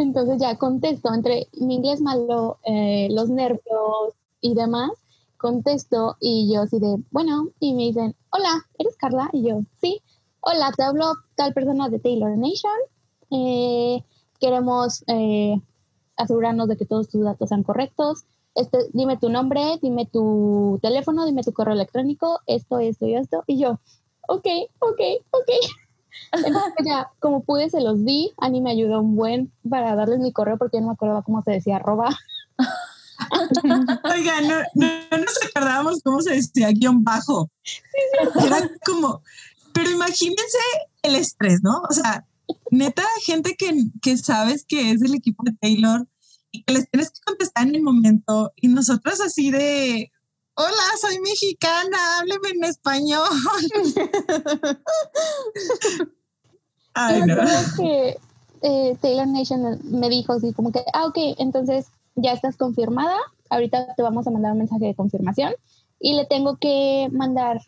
Entonces ya contesto, entre mi inglés malo, eh, los nervios y demás, contesto y yo así de, bueno, y me dicen, hola, ¿eres Carla? Y yo, sí, hola, te hablo tal persona de Taylor Nation. Eh, queremos eh, asegurarnos de que todos tus datos sean correctos. Este, dime tu nombre, dime tu teléfono, dime tu correo electrónico, esto, esto y esto. Y yo, ok, ok, ok. Entonces ya, como pude, se los di. Ani me ayudó un buen para darles mi correo porque yo no me acordaba cómo se decía arroba. Oigan, no, no, no nos acordábamos cómo se decía guion bajo. Era como, pero imagínense el estrés, ¿no? O sea, neta, gente que, que sabes que es del equipo de Taylor y que les tienes que contestar en el momento y nosotros así de, hola, soy mexicana, hábleme en español. Ay, no. Que eh, Taylor Nation me dijo así como que, ah, ok, entonces ya estás confirmada, ahorita te vamos a mandar un mensaje de confirmación y le tengo que mandar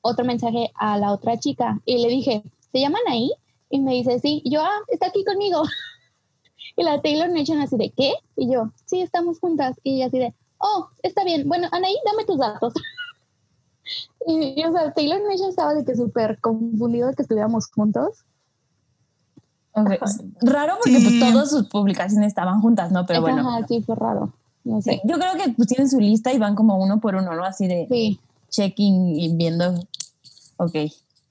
otro mensaje a la otra chica y le dije, ¿se llaman ahí? Y me dice, sí, y yo, ah, está aquí conmigo. Y la Taylor Nation así de, ¿qué? Y yo, sí, estamos juntas. Y así de, oh, está bien, bueno, Anaí, dame tus datos. y, o sea, Taylor Nation estaba de que súper confundido de que estuviéramos juntos. Raro porque pues, todas sus publicaciones estaban juntas, ¿no? Pero bueno. Ajá, sí, fue raro. No sé. yo creo que pues tienen su lista y van como uno por uno, ¿no? Así de checking y viendo. Ok.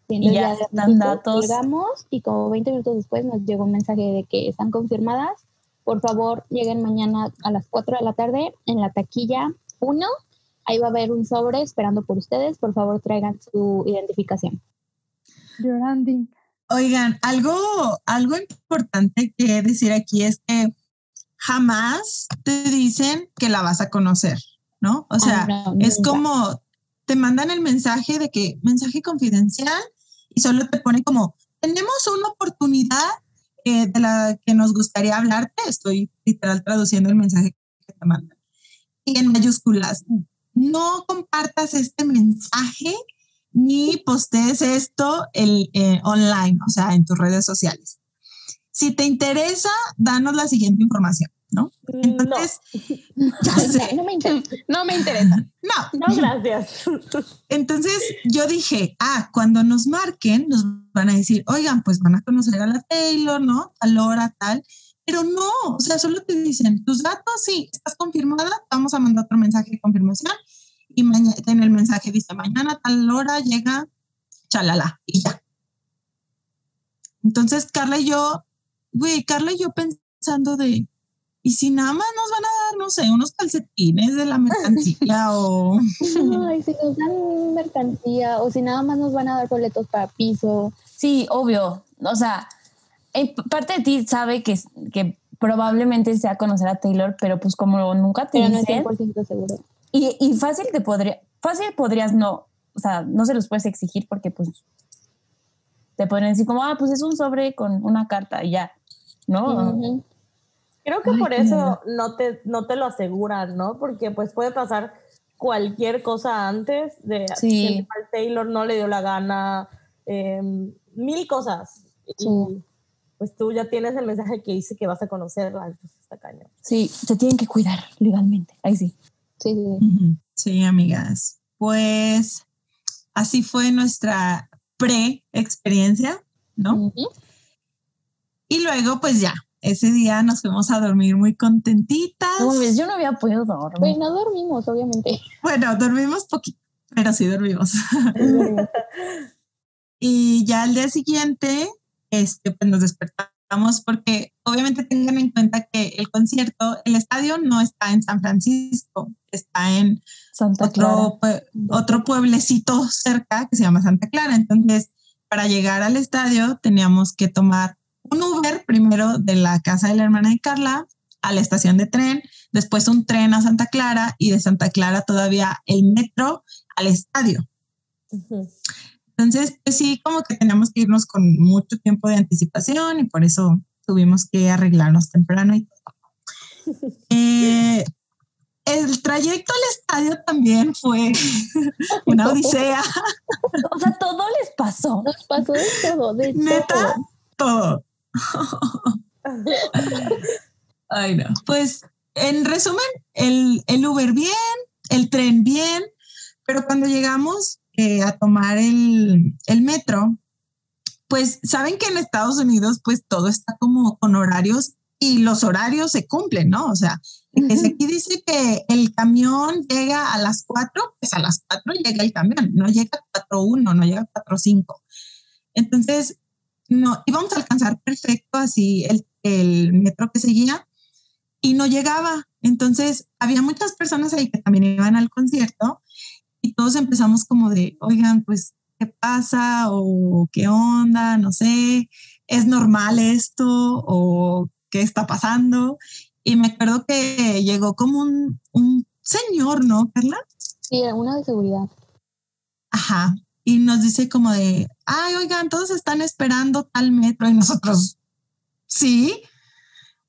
y ya, están datos. Llegamos y como 20 minutos después nos llegó un mensaje de que están confirmadas. Por favor, lleguen mañana a las 4 de la tarde en la taquilla 1. Ahí va a haber un sobre esperando por ustedes. Por favor, traigan su identificación. Llorando. Oigan, algo, algo importante que decir aquí es que jamás te dicen que la vas a conocer, ¿no? O sea, es como te mandan el mensaje de que mensaje confidencial y solo te pone como tenemos una oportunidad de la que nos gustaría hablarte. Estoy literal traduciendo el mensaje que te mandan. Y en mayúsculas, no compartas este mensaje ni postees esto el, eh, online, o sea, en tus redes sociales. Si te interesa, danos la siguiente información, ¿no? Entonces, no. ya sé. No me interesa. No me interesa. No. No, gracias. Entonces yo dije, ah, cuando nos marquen, nos van a decir, oigan, pues van a conocer a la Taylor, ¿no? Tal hora, tal. Pero no, o sea, solo te dicen, tus datos, sí, estás confirmada, vamos a mandar otro mensaje de confirmación y en el mensaje dice, mañana tal hora llega chalala y ya. Entonces Carla y yo, güey, Carla y yo pensando de, ¿y si nada más nos van a dar, no sé, unos calcetines de la mercancía o... Ay, si nos dan mercancía o si nada más nos van a dar boletos para piso. Sí, obvio. O sea, parte de ti sabe que, que probablemente sea conocer a Taylor, pero pues como nunca te pero no es 100% seguro. Y, y fácil te podría, fácil podrías no, o sea, no se los puedes exigir porque pues te podrían decir como, ah, pues es un sobre con una carta y ya, ¿no? Creo que por eso no te, no te lo aseguran, ¿no? Porque pues puede pasar cualquier cosa antes de sí. al Taylor no le dio la gana, em, mil cosas. Y pues tú ya tienes el mensaje que dice que vas a conocerla, entonces está cañón. Sí, te tienen que cuidar legalmente, ahí sí. Sí, sí. sí, amigas. Pues así fue nuestra pre-experiencia, ¿no? Y luego, pues ya, ese día nos fuimos a dormir muy contentitas. No, yo no había podido dormir. Pues no dormimos, obviamente. Bueno, dormimos poquito, pero sí dormimos. y ya al día siguiente, este, pues nos despertamos porque obviamente tengan en cuenta que el concierto, el estadio no está en San Francisco, está en Santa otro, otro pueblecito cerca que se llama Santa Clara. Entonces, para llegar al estadio teníamos que tomar un Uber primero de la casa de la hermana de Carla a la estación de tren, después un tren a Santa Clara y de Santa Clara todavía el metro al estadio. Entonces, pues sí, como que teníamos que irnos con mucho tiempo de anticipación y por eso tuvimos que arreglarnos temprano y todo. Eh, el trayecto al estadio también fue una odisea. o sea, todo les pasó. Nos pasó de todo, de Neta, todo. Ay, no. Pues, en resumen, el, el Uber bien, el tren bien, pero cuando llegamos eh, a tomar el, el, metro, pues saben que en Estados Unidos pues todo está como con horarios y los horarios se cumplen, ¿no? O sea, aquí dice que el camión llega a las 4, pues a las 4 llega el camión, no llega a 4.1, no llega a 4.5. Entonces, no, íbamos a alcanzar perfecto así el, el metro que seguía y no llegaba. Entonces, había muchas personas ahí que también iban al concierto y todos empezamos como de, oigan, pues, ¿qué pasa? O qué onda, no sé, ¿es normal esto o qué está pasando? Y me acuerdo que llegó como un, un señor, ¿no, Carla? Sí, una de seguridad. Ajá. Y nos dice como de, ay, oigan, todos están esperando tal metro y nosotros, sí.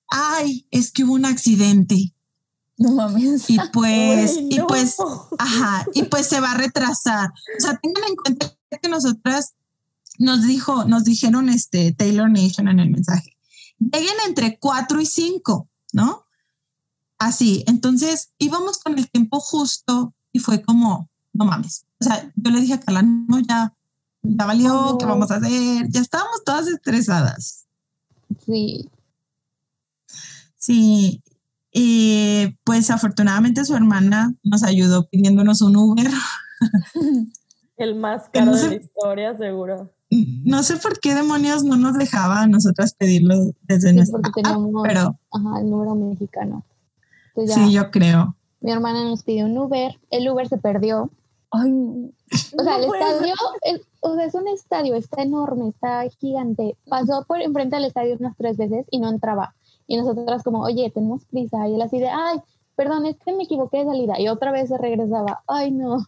Ay, es que hubo un accidente. No mames. Y pues, y pues, ajá, y pues se va a retrasar. O sea, tengan en cuenta que nosotras nos dijo, nos dijeron este Taylor Nation en el mensaje. Lleguen entre 4 y 5, ¿no? Así. Entonces íbamos con el tiempo justo y fue como, no mames. O sea, yo le dije a Carla, no, ya, ya valió, ¿qué vamos a hacer? Ya estábamos todas estresadas. Sí. Sí. Y pues afortunadamente su hermana nos ayudó pidiéndonos un Uber. El más caro no de sé- la historia, seguro. No sé por qué demonios no nos dejaba a nosotras pedirlo desde Sí, nuestra porque app, teníamos pero ajá, el número mexicano. Entonces ya sí, yo creo. mi hermana nos pidió un Uber, el Uber se perdió. Ay, O sea, No el estadio, es, o sea, es un estadio, está enorme, está gigante. Pasó por enfrente del estadio unas tres veces y no entraba. Y nosotras como, oye, tenemos prisa. Y él así de, ay, perdón, es que me equivoqué de salida. Y otra vez se regresaba. Ay, no.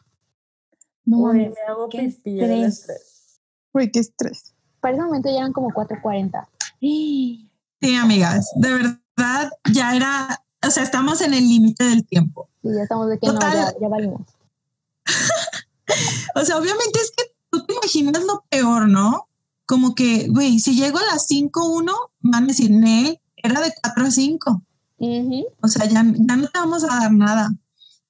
no Uy, me hago qué pipí estrés. estrés. Uy, qué estrés. Para ese momento ya eran como 4.40. Sí, amigas, de verdad ya era, o sea, estamos en el límite del tiempo. Y ya estamos de que Total. no, ya, ya valimos. O sea, obviamente es que tú te imaginas lo peor, ¿no? Como que, güey, si llego a las 5.1, van a decir, Nel, era de 4 a 5. Ujú. O sea, ya, ya no te vamos a dar nada.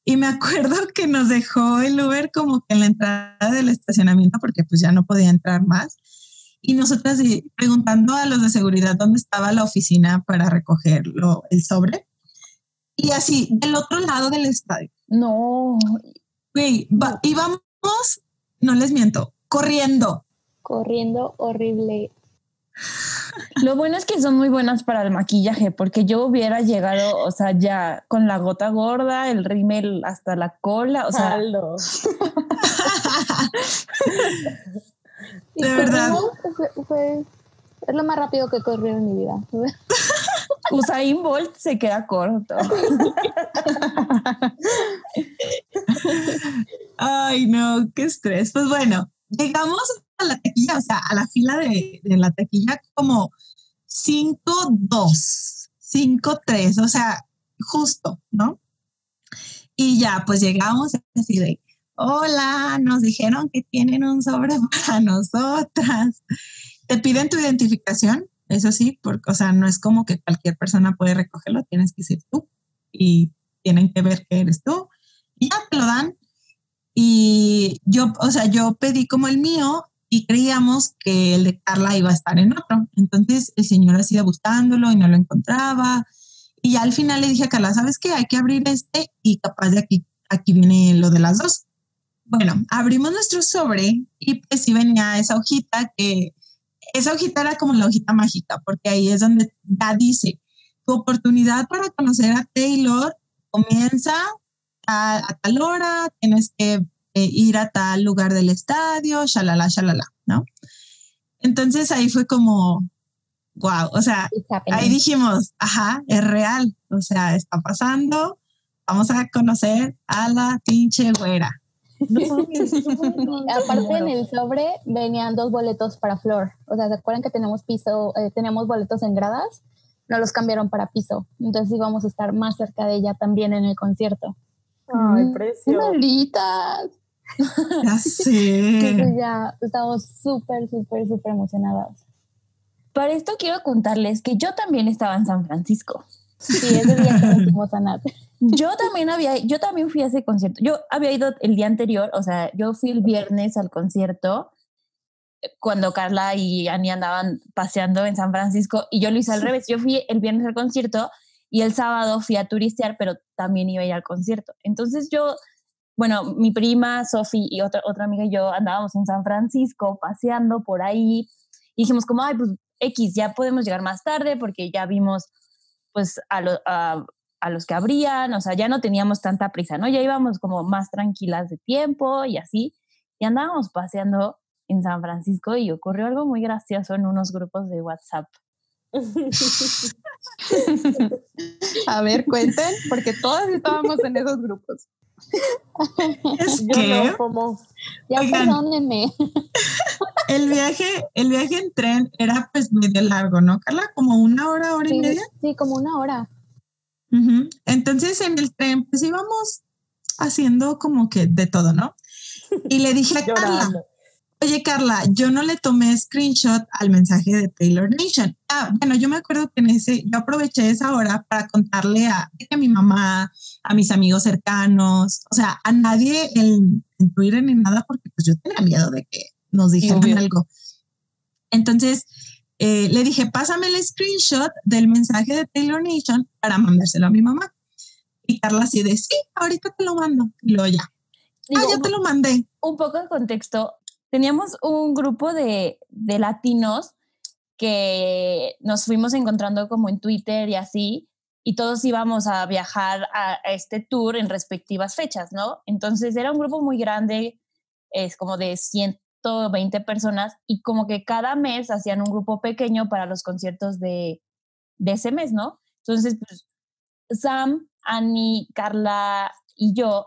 Y me acuerdo que nos dejó el Uber como que en la entrada del estacionamiento porque pues ya no podía entrar más. Y nosotras preguntando a los de seguridad dónde estaba la oficina para recogerlo, el sobre. Y así, del otro lado del estadio. No. Güey, va- íbamos, no les miento, corriendo. Corriendo horrible. Lo bueno es que son muy buenas para el maquillaje, porque yo hubiera llegado, o sea, ya con la gota gorda, el rímel hasta la cola, o sea, De verdad. fue- es lo más rápido que he corrido en mi vida. Usain Bolt se queda corto. Ay, no, qué estrés. Pues bueno, llegamos a la taquilla, o sea, a la fila de, de la taquilla como 5-2, 5-3, o sea, justo, ¿no? Y ya, pues llegamos así de, hola, nos dijeron que tienen un sobre para nosotras. Te piden tu identificación, eso sí, porque, o sea, no es como que cualquier persona puede recogerlo, tienes que ser tú y tienen que ver que eres tú. Y ya te lo dan. Y yo, o sea, yo pedí como el mío y creíamos que el de Carla iba a estar en otro. Entonces el señor sido buscándolo y no lo encontraba. Y ya al final le dije a Carla, ¿sabes qué? Hay que abrir este y capaz de aquí, aquí viene lo de las dos. Bueno, abrimos nuestro sobre y pues sí venía esa hojita que, esa hojita era como la hojita mágica, porque ahí es donde ya dice, tu oportunidad para conocer a Taylor comienza a, a tal hora, tienes que eh, ir a tal lugar del estadio, shalala, shalala, ¿no? Entonces ahí fue como, wow, o sea, ahí dijimos, ajá, es real, o sea, está pasando, vamos a conocer a la pinche güera. No Aparte en el sobre venían dos boletos para Flor. O sea, ¿se acuerdan que tenemos piso, eh, teníamos boletos en gradas? No los cambiaron para piso. Entonces íbamos a estar más cerca de ella también en el concierto. Ay, Mm. precio. Malitas. ya sé. Entonces ya estamos súper, súper, súper emocionadas. Para esto quiero contarles que yo también estaba en San Francisco. Sí, ese día que nos fuimos a Nat. Yo también había, yo también fui a ese concierto. Yo había ido el día anterior, o sea, yo fui el viernes al concierto cuando Carla y Ani andaban paseando en San Francisco y yo lo hice al revés. Yo fui el viernes al concierto y el sábado fui a turistear, pero también iba a ir al concierto. Entonces yo, bueno, mi prima Sofi y otra, otra amiga y yo andábamos en San Francisco paseando por ahí y dijimos como, ay, pues X, ya podemos llegar más tarde porque ya vimos pues a, lo- a, a los que abrían, o sea, ya no teníamos tanta prisa, ¿no? Ya íbamos como más tranquilas de tiempo y así, y andábamos paseando en San Francisco y ocurrió algo muy gracioso en unos grupos de WhatsApp. A ver, cuenten, porque todas estábamos en esos grupos. Es Yo que no, como. Ya Oigan. perdónenme. el viaje, el viaje en tren era pues medio largo, ¿no, Carla? Como una hora, hora y Sí, media. sí, como una hora. Entonces en el tren pues íbamos haciendo como que de todo, ¿no? Y le dije a Carla, oye Carla, yo no le tomé screenshot al mensaje de Taylor Nation. Ah, bueno, yo me acuerdo que en ese, yo aproveché esa hora para contarle a, a mi mamá, a mis amigos cercanos, o sea, a nadie en, en Twitter ni nada, porque pues yo tenía miedo de que nos dijeran algo. Entonces eh, le dije, pásame el screenshot del mensaje de Taylor Nation para mandárselo a mi mamá. Y Carla así de, sí, ahorita te lo mando. Y luego ya, Digo, ah, ya te lo mandé. un poco en contexto, teníamos un grupo de, de latinos que nos fuimos encontrando como en Twitter y así, y todos íbamos a viajar a, a este tour en respectivas fechas, ¿no? Entonces era un grupo muy grande, es como de 120 personas, y como que cada mes hacían un grupo pequeño para los conciertos de, de ese mes, ¿no? Entonces, pues, Sam, Annie, Carla y yo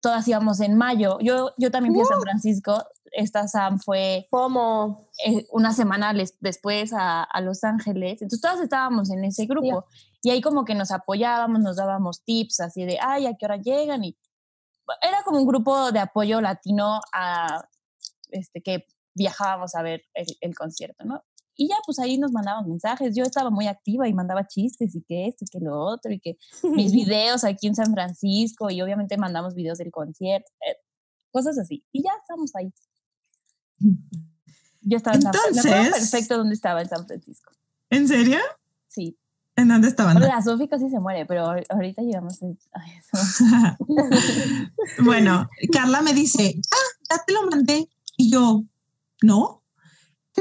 todas íbamos en mayo. Yo, yo también fui a San Francisco. Esta Sam fue Como. eh, una semana les- después a, a Los Ángeles. Entonces todas estábamos en ese grupo. Y ahí como que nos apoyábamos, nos dábamos tips así de, ay, ¿a qué hora llegan? Y era como un grupo de apoyo latino a este que viajábamos a ver el, el concierto, ¿no? Y ya, pues ahí nos mandaban mensajes. Yo estaba muy activa y mandaba chistes y que esto y que lo otro y que mis videos aquí en San Francisco y obviamente mandamos videos del concierto, eh, cosas así. Y ya estamos ahí. Yo estaba en San Francisco. Entonces- perfecto dónde estaba en San Francisco. ¿En serio? Sí. ¿En dónde estaban? La Sofi casi se muere, pero ahor- ahorita llegamos. a- eso. bueno, Carla me dice, ah, ya te lo mandé. Y yo, no.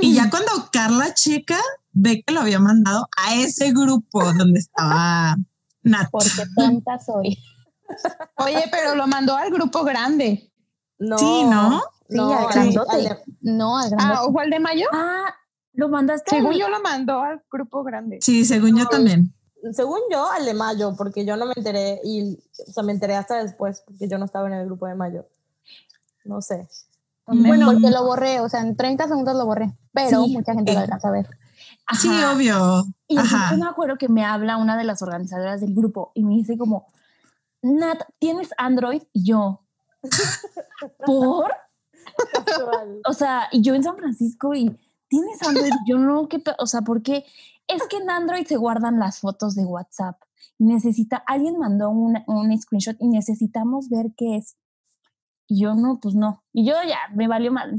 Y ya cuando Carla checa, ve que lo había mandado a ese grupo donde estaba Nat. Porque tonta soy. Oye, pero lo mandó al grupo grande. No. Sí, ¿no? Sí, No, al grandote. al No, al Ah, grandote. ¿o al de mayo? ah, lo mandaste. Según al- yo lo mandó al grupo grande. Sí, según yo también. según yo, al de mayo, porque yo no me enteré y, o sea, me enteré hasta después, porque yo no estaba en el grupo de mayo. No sé. Bueno, porque lo borré, o sea, en 30 segundos lo borré, pero Sí. mucha gente lo alcanza a ver. Sí, Ajá. obvio. Y Ajá. yo me acuerdo que me habla una de las organizadoras del grupo y me dice como, Nat, ¿tienes Android? Y yo, ¿por? Casual. O sea, y yo en San Francisco y ¿tienes Android? Y yo no, ¿qué? O sea, ¿por qué? Es que en Android se guardan las fotos de WhatsApp. Necesita, alguien mandó un, un screenshot y necesitamos ver qué es. Y yo no, pues no. Y yo ya me valió mal.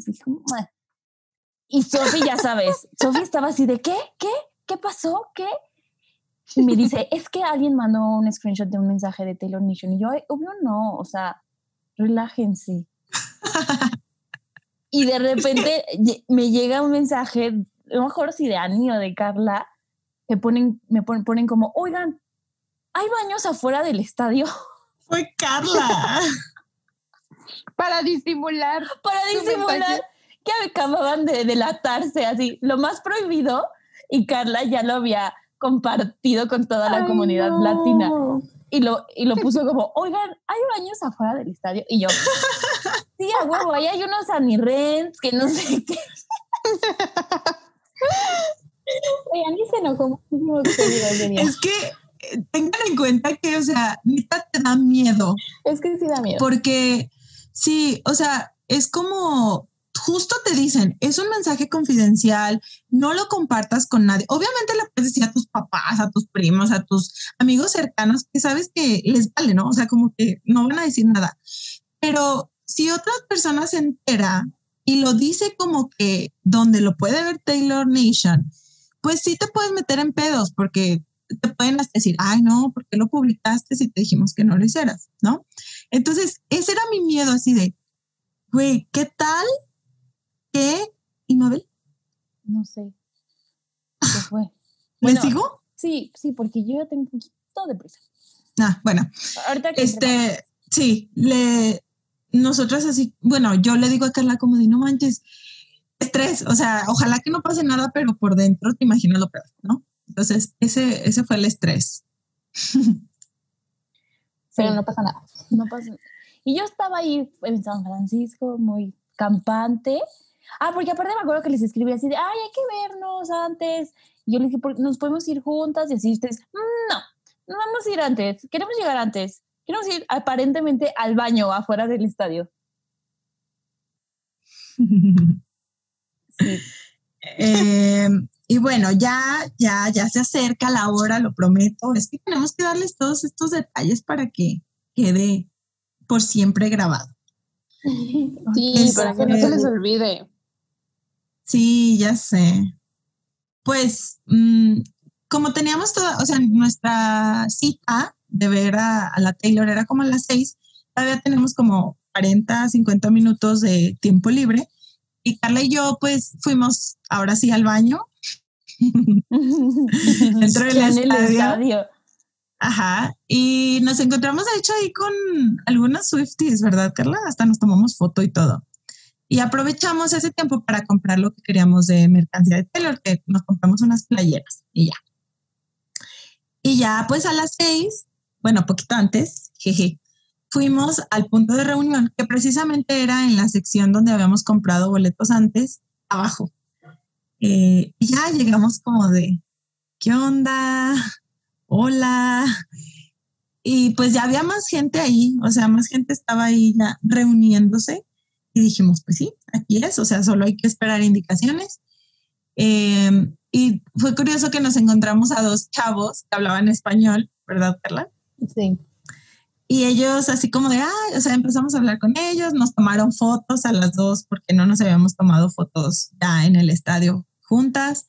Y Sofi, ya sabes, Sofi estaba así de, ¿qué? ¿Qué? ¿Qué pasó? ¿Qué? Y me dice, es que alguien mandó un screenshot de un mensaje de Taylor Nation. Y yo, "Ay, obvio no, o sea, relájense. Y de repente me llega un mensaje, no me acuerdo si de Ani o de Carla, que ponen, me ponen, ponen como, oigan, hay baños afuera del estadio Fue Carla. Para disimular. para disimular que acababan de delatarse así, lo más prohibido, y Carla ya lo había compartido con toda la Ay, comunidad no. latina. Y lo, y lo puso como, oigan, hay baños afuera del estadio. Y yo, sí, a huevo, ahí hay unos anirents que no sé qué. Oigan, y se enojó muchísimo es que eh, tengan en cuenta que, o sea, neta te da miedo. Es que sí da miedo. Porque sí, o sea, es como justo te dicen, es un mensaje confidencial, no lo compartas con nadie. Obviamente le puedes decir a tus papás, a tus primos, a tus amigos cercanos que sabes que les vale, ¿no? O sea, como que no van a decir nada. Pero si otra persona se entera y lo dice como que donde lo puede ver Taylor Nation, pues sí te puedes meter en pedos porque te pueden decir, ay, no, ¿por qué lo publicaste si te dijimos que no lo hicieras? ¿No? Entonces, ese era mi miedo así de, güey, ¿qué tal que, ¿y Mabel? No sé. ¿Qué fue? ¿Le Bueno, sigo? Sí, sí, porque yo ya tengo un poquito de prisa. Ah, bueno, Ahorita que este, sí, le, nosotras así, bueno, yo le digo a Carla como de, no manches, estrés, o sea, ojalá que no pase nada, pero por dentro te imaginas lo peor, ¿no? Entonces, ese, ese fue el estrés. Pero no pasa nada. No pasa Y yo estaba ahí en San Francisco, muy campante. Ah, porque aparte me acuerdo que les escribí así de, ay, hay que vernos antes. Y yo les dije, "¿Por- ¿nos podemos ir juntas? Y así ustedes, "Mm, no, no vamos a ir antes, queremos llegar antes. Queremos ir aparentemente al baño afuera del estadio. Sí. Eh, y bueno, ya, ya, ya se acerca la hora, lo prometo. Es que tenemos que darles todos estos detalles para que quede por siempre grabado. Sí, Para que no se les olvide. Sí, ya sé. Pues, mm, como teníamos toda, o sea, nuestra cita de ver a, a la Taylor era como a las seis, todavía tenemos como 40, 50 minutos de tiempo libre. Y Carla y yo, pues, fuimos ahora sí al baño. Dentro del el estadio. Ajá. Y nos encontramos, de hecho, ahí con algunas Swifties, ¿verdad, Carla? Hasta nos tomamos foto y todo. Y aprovechamos ese tiempo para comprar lo que queríamos de mercancía de Taylor, que nos compramos unas playeras y ya. Y ya, pues a las seis, bueno, poquito antes, jeje, fuimos al punto de reunión, que precisamente era en la sección donde habíamos comprado boletos antes, abajo. Eh, y ya llegamos como de, ¿qué onda? Hola. Y pues ya había más gente ahí, o sea, más gente estaba ahí ya reuniéndose y dijimos, pues sí, aquí es, o sea, solo hay que esperar indicaciones. Eh, y fue curioso que nos encontramos a dos chavos que hablaban español, ¿verdad, Carla? Sí. Y ellos así como de, ay, o sea, empezamos a hablar con ellos, nos tomaron fotos a las dos porque no nos habíamos tomado fotos ya en el estadio juntas,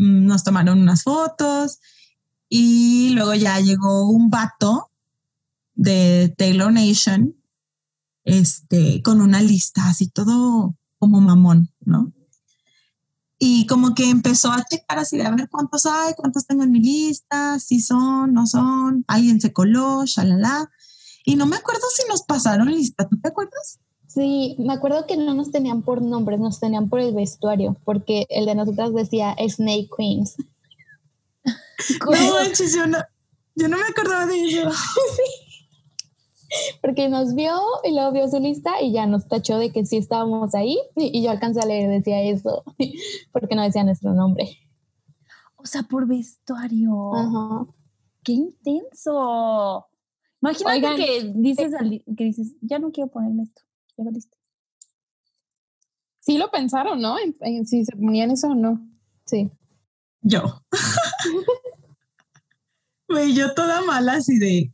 Mm, nos tomaron unas fotos y luego ya llegó un vato de Taylor Nation, este, con una lista así todo como mamón, ¿no? Y como que empezó a checar así de a ver cuántos hay, cuántos tengo en mi lista, si son, no son, alguien se coló, shalala. Y no me acuerdo si nos pasaron lista, ¿tú te acuerdas? Sí, me acuerdo que no nos tenían por nombres, nos tenían por el vestuario, porque el de nosotras decía Snake Queens. No, manches, yo no, yo no me acordaba de eso. Porque nos vio y luego vio su lista y ya nos tachó de que sí estábamos ahí y, y yo alcancé a leer, decía eso, porque no decía nuestro nombre. O sea, por vestuario. Ajá. ¡Qué intenso! Imagínate Oigan, que dices, al- que dices, ya no quiero ponerme esto. Ya valiste. Sí lo pensaron, ¿no? En, en si se ponían eso o no. Sí. Yo. Güey, yo toda mala así de,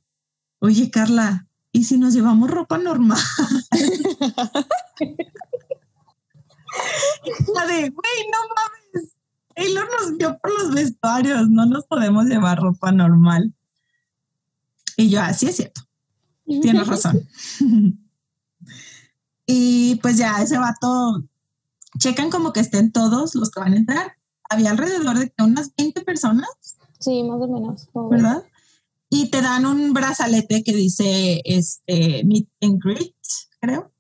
oye Carla, ¿y si nos llevamos ropa normal? La de, güey, no mames. Taylor nos vio por los vestuarios, no nos podemos llevar ropa normal. Y yo, así es cierto, tienes razón. Y pues ya ese vato, checan como que estén todos los que van a entrar. Había alrededor de unas 20 personas, Sí, más o menos. ¿verdad? Y te dan un brazalete que dice este meet and greet, creo.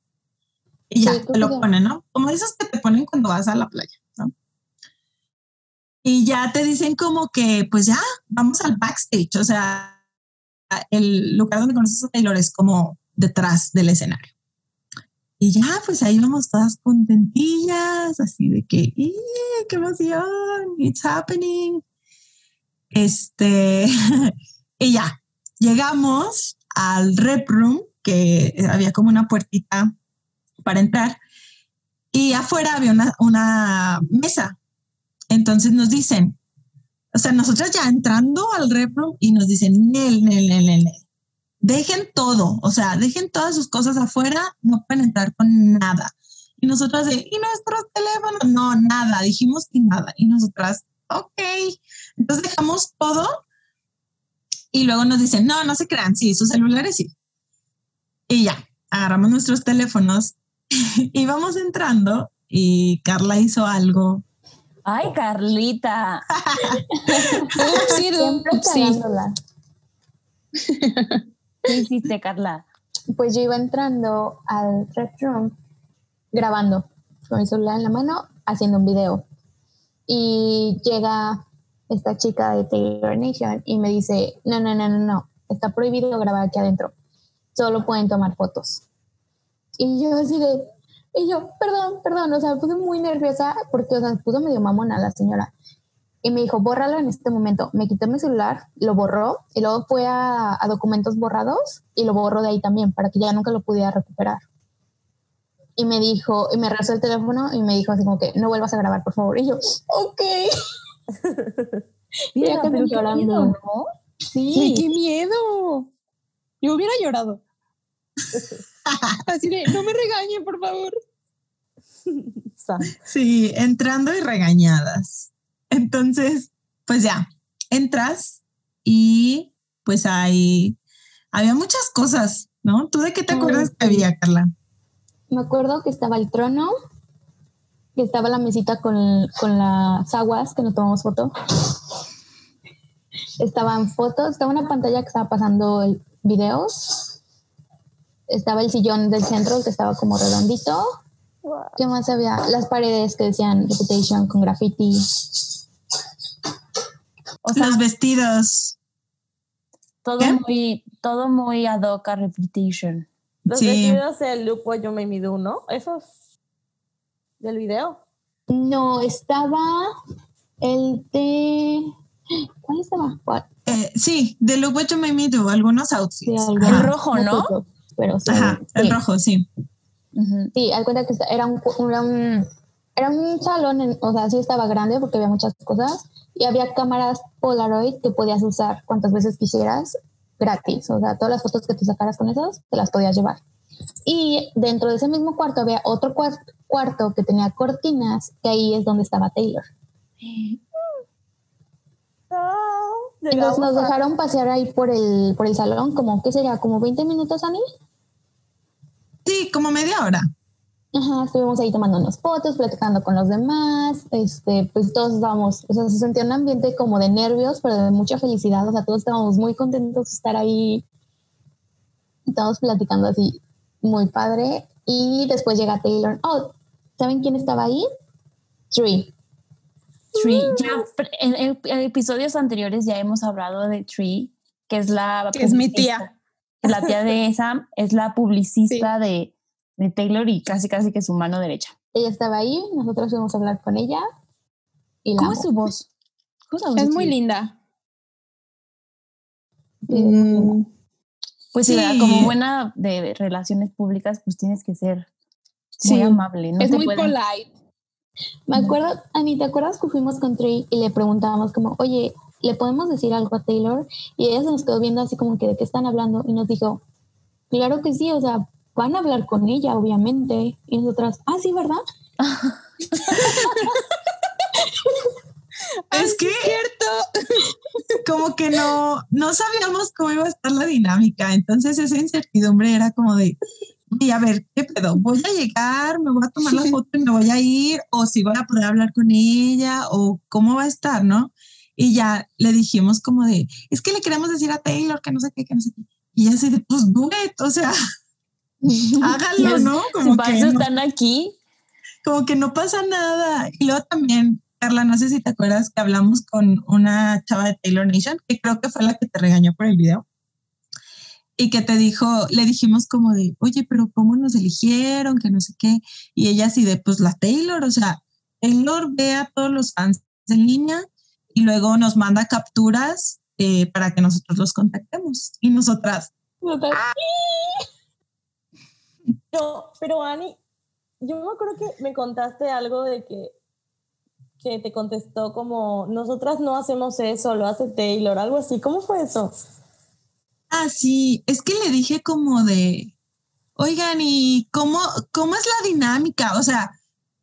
Y ya, Sí, te lo ponen, ¿no? Como esos que te ponen cuando vas a la playa, ¿no? Y ya te dicen como que, pues ya, vamos al backstage, o sea, el lugar donde conoces a Taylor es como detrás del escenario. Y ya, pues ahí vamos todas contentillas, así de que, ¡ih, ¡qué emoción! It's happening. Este, y ya, llegamos al rep room, que había como una puertita para entrar, y afuera había una, una mesa. Entonces nos dicen, o sea, nosotros ya entrando al rep room y nos dicen, Nel, Nel, Nel, Nel, dejen todo, o sea, dejen todas sus cosas afuera, no pueden entrar con nada. Y nosotras de, ¿y nuestros teléfonos? No, nada, dijimos que nada. Y nosotras, ok. Entonces dejamos todo y luego nos dicen, no, no se crean, sí, sus celulares sí. Y ya, agarramos nuestros teléfonos y vamos entrando y Carla hizo algo. Ay, Carlita. Upsi, Siempre upsi. ¿Qué hiciste, Carla? Pues yo iba entrando al red room grabando con mi celular en la mano haciendo un video. Y llega esta chica de Taylor Nation y me dice, no, no, no, no, no, está prohibido grabar aquí adentro, solo pueden tomar fotos. Y yo así de, y yo, perdón, perdón, o sea, me puse muy nerviosa porque, o sea, se puso medio mamona la señora. Y me dijo, bórralo en este momento. Me quité mi celular, lo borró y luego fue a, a documentos borrados y lo borró de ahí también para que ya nunca lo pudiera recuperar. Y me dijo, y me rezó el teléfono y me dijo así como que no vuelvas a grabar, por favor. Y yo, ok. Mira, pero qué llorando. miedo, ¿no? Sí. ¡Qué miedo! Yo hubiera llorado. Así de, no me regañen, por favor. Sí, entrando y regañadas. Entonces, pues ya, entras y pues hay, había muchas cosas, ¿no? ¿Tú de qué te acuerdas que había, Carla? Me acuerdo que estaba el trono, que estaba la mesita con, con las aguas que nos tomamos foto. Estaban fotos, estaba una pantalla que estaba pasando el videos. Estaba el sillón del centro que estaba como redondito. ¿Qué más había? Las paredes que decían Reputation con graffiti. O sea, Los vestidos. todo ¿qué? muy, todo muy ad hoc a Reputation. Los Sí. vestidos What You Made Me Do, ¿no? Esos del video. No, estaba el de... ¿Cuál estaba? ¿Cuál? Eh, sí, de Look What You Made Me Do, algunos outfits. El rojo, ¿no? Pero sí, el rojo, sí. Sí, al cuenta que era un, era un, era un salón, en- o sea, sí estaba grande porque había muchas cosas y había cámaras Polaroid que podías usar cuantas veces quisieras gratis. O sea, todas las fotos que tú sacaras con esas te las podías llevar. Y dentro de ese mismo cuarto había otro cuar- cuarto que tenía cortinas, que ahí es donde estaba Taylor. Entonces nos dejaron pasear ahí por el, por el salón, como, ¿qué sería? ¿Como 20 minutos, Ani? Sí, como media hora. Ajá, estuvimos ahí tomándonos fotos, platicando con los demás, este, pues todos estábamos, o sea, se sentía un ambiente como de nervios, pero de mucha felicidad, o sea, todos estábamos muy contentos de estar ahí, estábamos platicando así, muy padre, y después llega Taylor, oh, ¿saben quién estaba ahí? Tree. Tree. Ya, pre- en, en- en episodios anteriores ya hemos hablado de Tree, que es la. Que es mi tía. La tía de Sam es la publicista de, de Taylor y casi casi que su mano derecha. Ella estaba ahí, nosotros fuimos a hablar con ella, y la ¿Cómo es su voz? ¿Cómo es muy linda. Mm, Pues sí, Sí. como buena de relaciones públicas, pues tienes que ser muy amable. No es muy pueden- polite. Me acuerdo, Ani, ¿te acuerdas que fuimos con Trey y le preguntábamos como, oye, ¿le podemos decir algo a Taylor? Y ella se nos quedó viendo así como que de qué están hablando y nos dijo, claro que sí, o sea, van a hablar con ella, obviamente. Y nosotras, ah, sí, ¿verdad? Es que como que no, no sabíamos cómo iba a estar la dinámica. Entonces esa incertidumbre era como de, y a ver, ¿qué pedo? ¿Voy a llegar? ¿Me voy a tomar la foto y me voy a ir? ¿O si voy a poder hablar con ella? ¿O cómo va a estar? ¿No? Y ya le dijimos como de, es que le queremos decir a Taylor que no sé qué, que no sé qué. Y así de, pues do it, o sea, háganlo, Pues, ¿no? Si Como para que eso no- están aquí. como que no pasa nada. Y luego también, Carla, no sé si te acuerdas que hablamos con una chava de Taylor Nation, que creo que fue la que te regañó por el video. Y que te dijo, le dijimos como de, oye, pero ¿cómo nos eligieron? Que no sé qué. Y ella así de, pues la Taylor, o sea, Taylor ve a todos los fans en línea y luego nos manda capturas eh, para que nosotros los contactemos. Y nosotras, Pero, pero Ani, yo me acuerdo que me contaste algo de que, que te contestó como, nosotras no hacemos eso, lo hace Taylor, algo así. ¿Cómo fue eso? Ah, sí, es que le dije como de, oigan, ¿y cómo, cómo es la dinámica? O sea,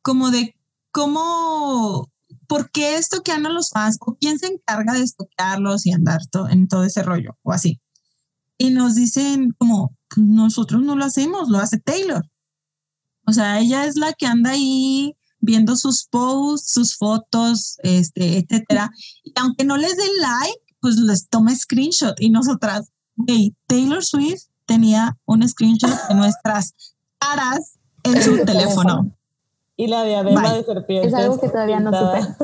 como de cómo, ¿por qué estoquean a los fans? ¿O quién se encarga de estoquearlos y andar to- en todo ese rollo? O así. Y nos dicen como, "Pues nosotros no lo hacemos, lo hace Taylor. O sea, ella es la que anda ahí viendo sus posts, sus fotos, este, etcétera. Y aunque no les den like, pues les toma screenshot. Y nosotras, Güey, Taylor Swift tenía un screenshot de nuestras caras en su teléfono. Y la diadema Bye. de serpiente. Es algo que todavía no pintada,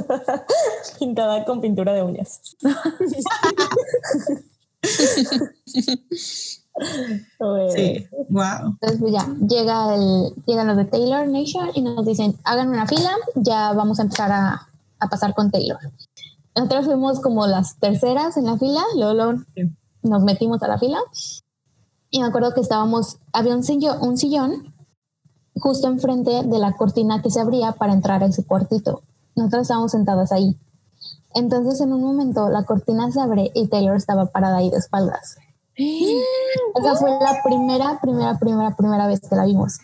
pintada con pintura de uñas. Sí, wow. Entonces, pues ya, llega el, llegan los de Taylor Nation y nos dicen, hagan una fila, ya vamos a empezar a, a pasar con Taylor. Nosotros fuimos como las terceras en la fila, luego, luego Sí. nos metimos a la fila y me acuerdo que estábamos, había un sillón, un sillón justo enfrente de la cortina que se abría para entrar a ese cuartito. Nosotros estábamos sentadas ahí. Entonces en un momento la cortina se abre y Taylor estaba parada ahí de espaldas. Esa fue la primera, primera, primera, primera vez que la vimos.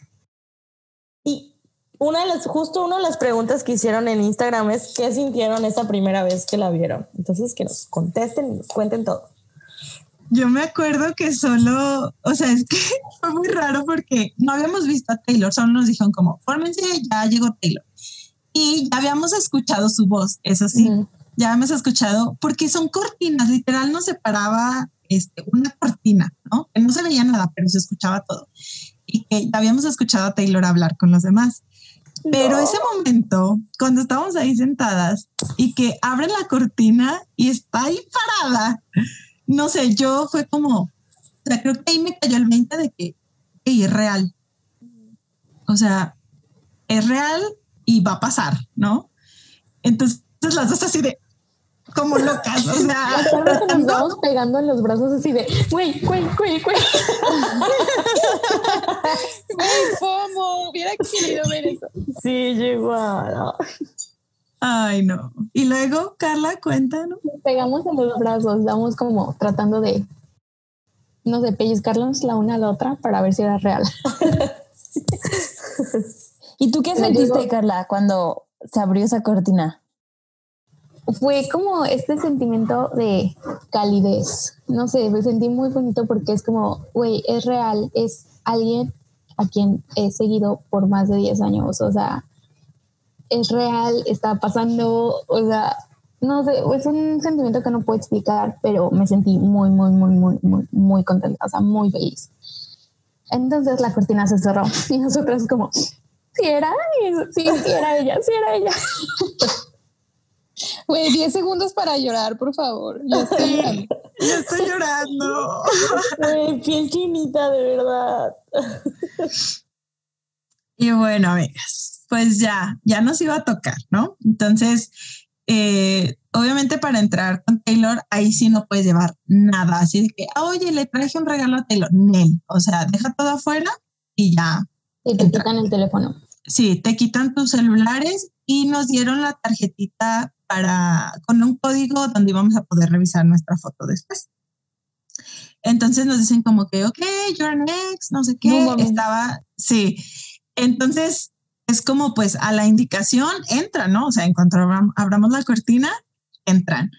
Y una de las, justo una de las preguntas que hicieron en Instagram es qué sintieron esa primera vez que la vieron. Entonces que nos contesten y nos cuenten todo. Yo me acuerdo que solo, o sea, es que fue muy raro porque no habíamos visto a Taylor, solo nos dijeron como, fórmense, ya llegó Taylor. Y ya habíamos escuchado su voz, eso sí, ya habíamos escuchado, porque son cortinas, literal nos separaba este, una cortina, ¿no? Que no se veía nada, pero se escuchaba todo. Y que ya habíamos escuchado a Taylor hablar con los demás. Pero ese momento, cuando estábamos ahí sentadas y que abren la cortina y está ahí parada, no sé, yo fue como, o sea, creo que ahí me cayó el 20 de que "Ey, es real. O sea, es real y va a pasar, ¿no? Entonces las dos así de, como locas, o sea, nos ¿no? estábamos pegando en los brazos así de, güey, güey, güey, güey. Güey, FOMO, hubiera querido ver eso. Sí, llegó. Ay, no. Y luego, Carla, cuéntanos. Nos pegamos en los brazos, estábamos como tratando de, no sé, pellizcarnos la una a la otra para ver si era real. ¿Y tú qué sentiste, digo- Carla, cuando se abrió esa cortina? Fue como este sentimiento de calidez. No sé, me sentí muy bonito porque es como, güey, es real, es alguien a quien he seguido por más de 10 años. O sea, es real, está pasando, o sea, no sé, es un sentimiento que no puedo explicar, pero me sentí muy, muy, muy, muy, muy, muy contenta, o sea, muy feliz. Entonces la cortina se cerró y nosotros como, sí era, sí, sí era ella, sí era ella. Güey, 10 segundos para llorar, por favor. Ya estoy llorando. Yo estoy llorando. Güey, piel chinita, de verdad. Y bueno, amigas, pues ya, ya nos iba a tocar, ¿no? Entonces, eh, obviamente para entrar con Taylor, ahí sí no puedes llevar nada, así de que, oye, le traje un regalo a Taylor. Nel, o sea, deja todo afuera y ya. Y te Entra. quitan el teléfono. Sí, te quitan tus celulares y nos dieron la tarjetita para, con un código donde íbamos a poder revisar nuestra foto después. Entonces nos dicen como que, ok, you're next, no sé qué, No estaba, sí. Entonces es como pues a la indicación entra, ¿no? O sea, en cuanto abram- abramos la cortina, entran.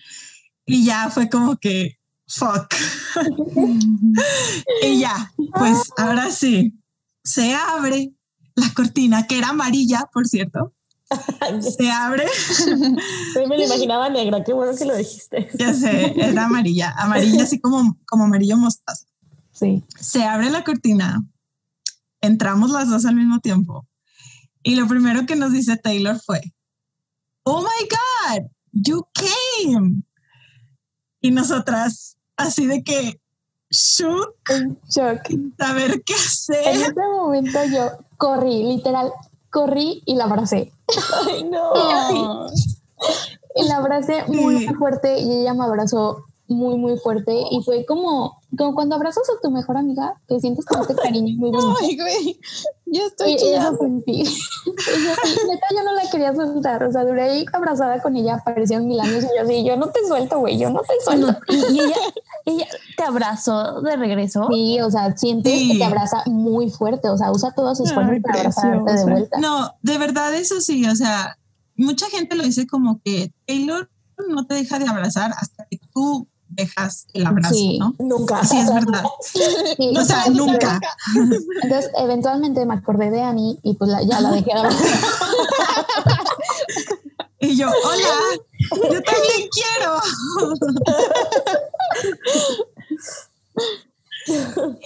Y ya fue como que, fuck. y ya, pues ahora sí, se abre la cortina, que era amarilla, por cierto. Se abre, Güey, me lo imaginaba negra, qué bueno que lo dijiste. ya sé, era amarilla, amarilla así como, como amarillo mostaza. Sí. Se abre la cortina, entramos las dos al mismo tiempo. Y lo primero que nos dice Taylor fue, oh my God, you came. Y nosotras, así de que, shoot, En shock. saber qué En hacer. ese momento yo corrí, literal, corrí y la abracé. Ay, no. Oh. Y la abracé muy, Sí. muy fuerte y ella me abrazó muy, muy fuerte. Y fue como, como cuando abrazas a tu mejor amiga, que sientes como este cariño muy bonito. Ay, güey. Ya Y estoy eso chillando. sentí. Y yo neta, yo no la quería soltar. O sea, duré ahí abrazada con ella, parecían mil años. Y yo así, yo no te suelto, güey, yo no te suelto. Y, y ella, ella te abrazó de regreso. Sí, o sea, sientes Sí. que te abraza muy fuerte. O sea, usa todos sus fuerzas Ay, para abrazarte de vuelta. No, de verdad eso sí, o sea, mucha gente lo dice como que Taylor no te deja de abrazar hasta que tú dejas el abrazo, Sí. ¿no? Nunca. Sí, es verdad. Sí, O sea, nunca. Entonces, eventualmente me acordé de Annie y pues la- ya la dejé. Y yo, hola, yo también quiero.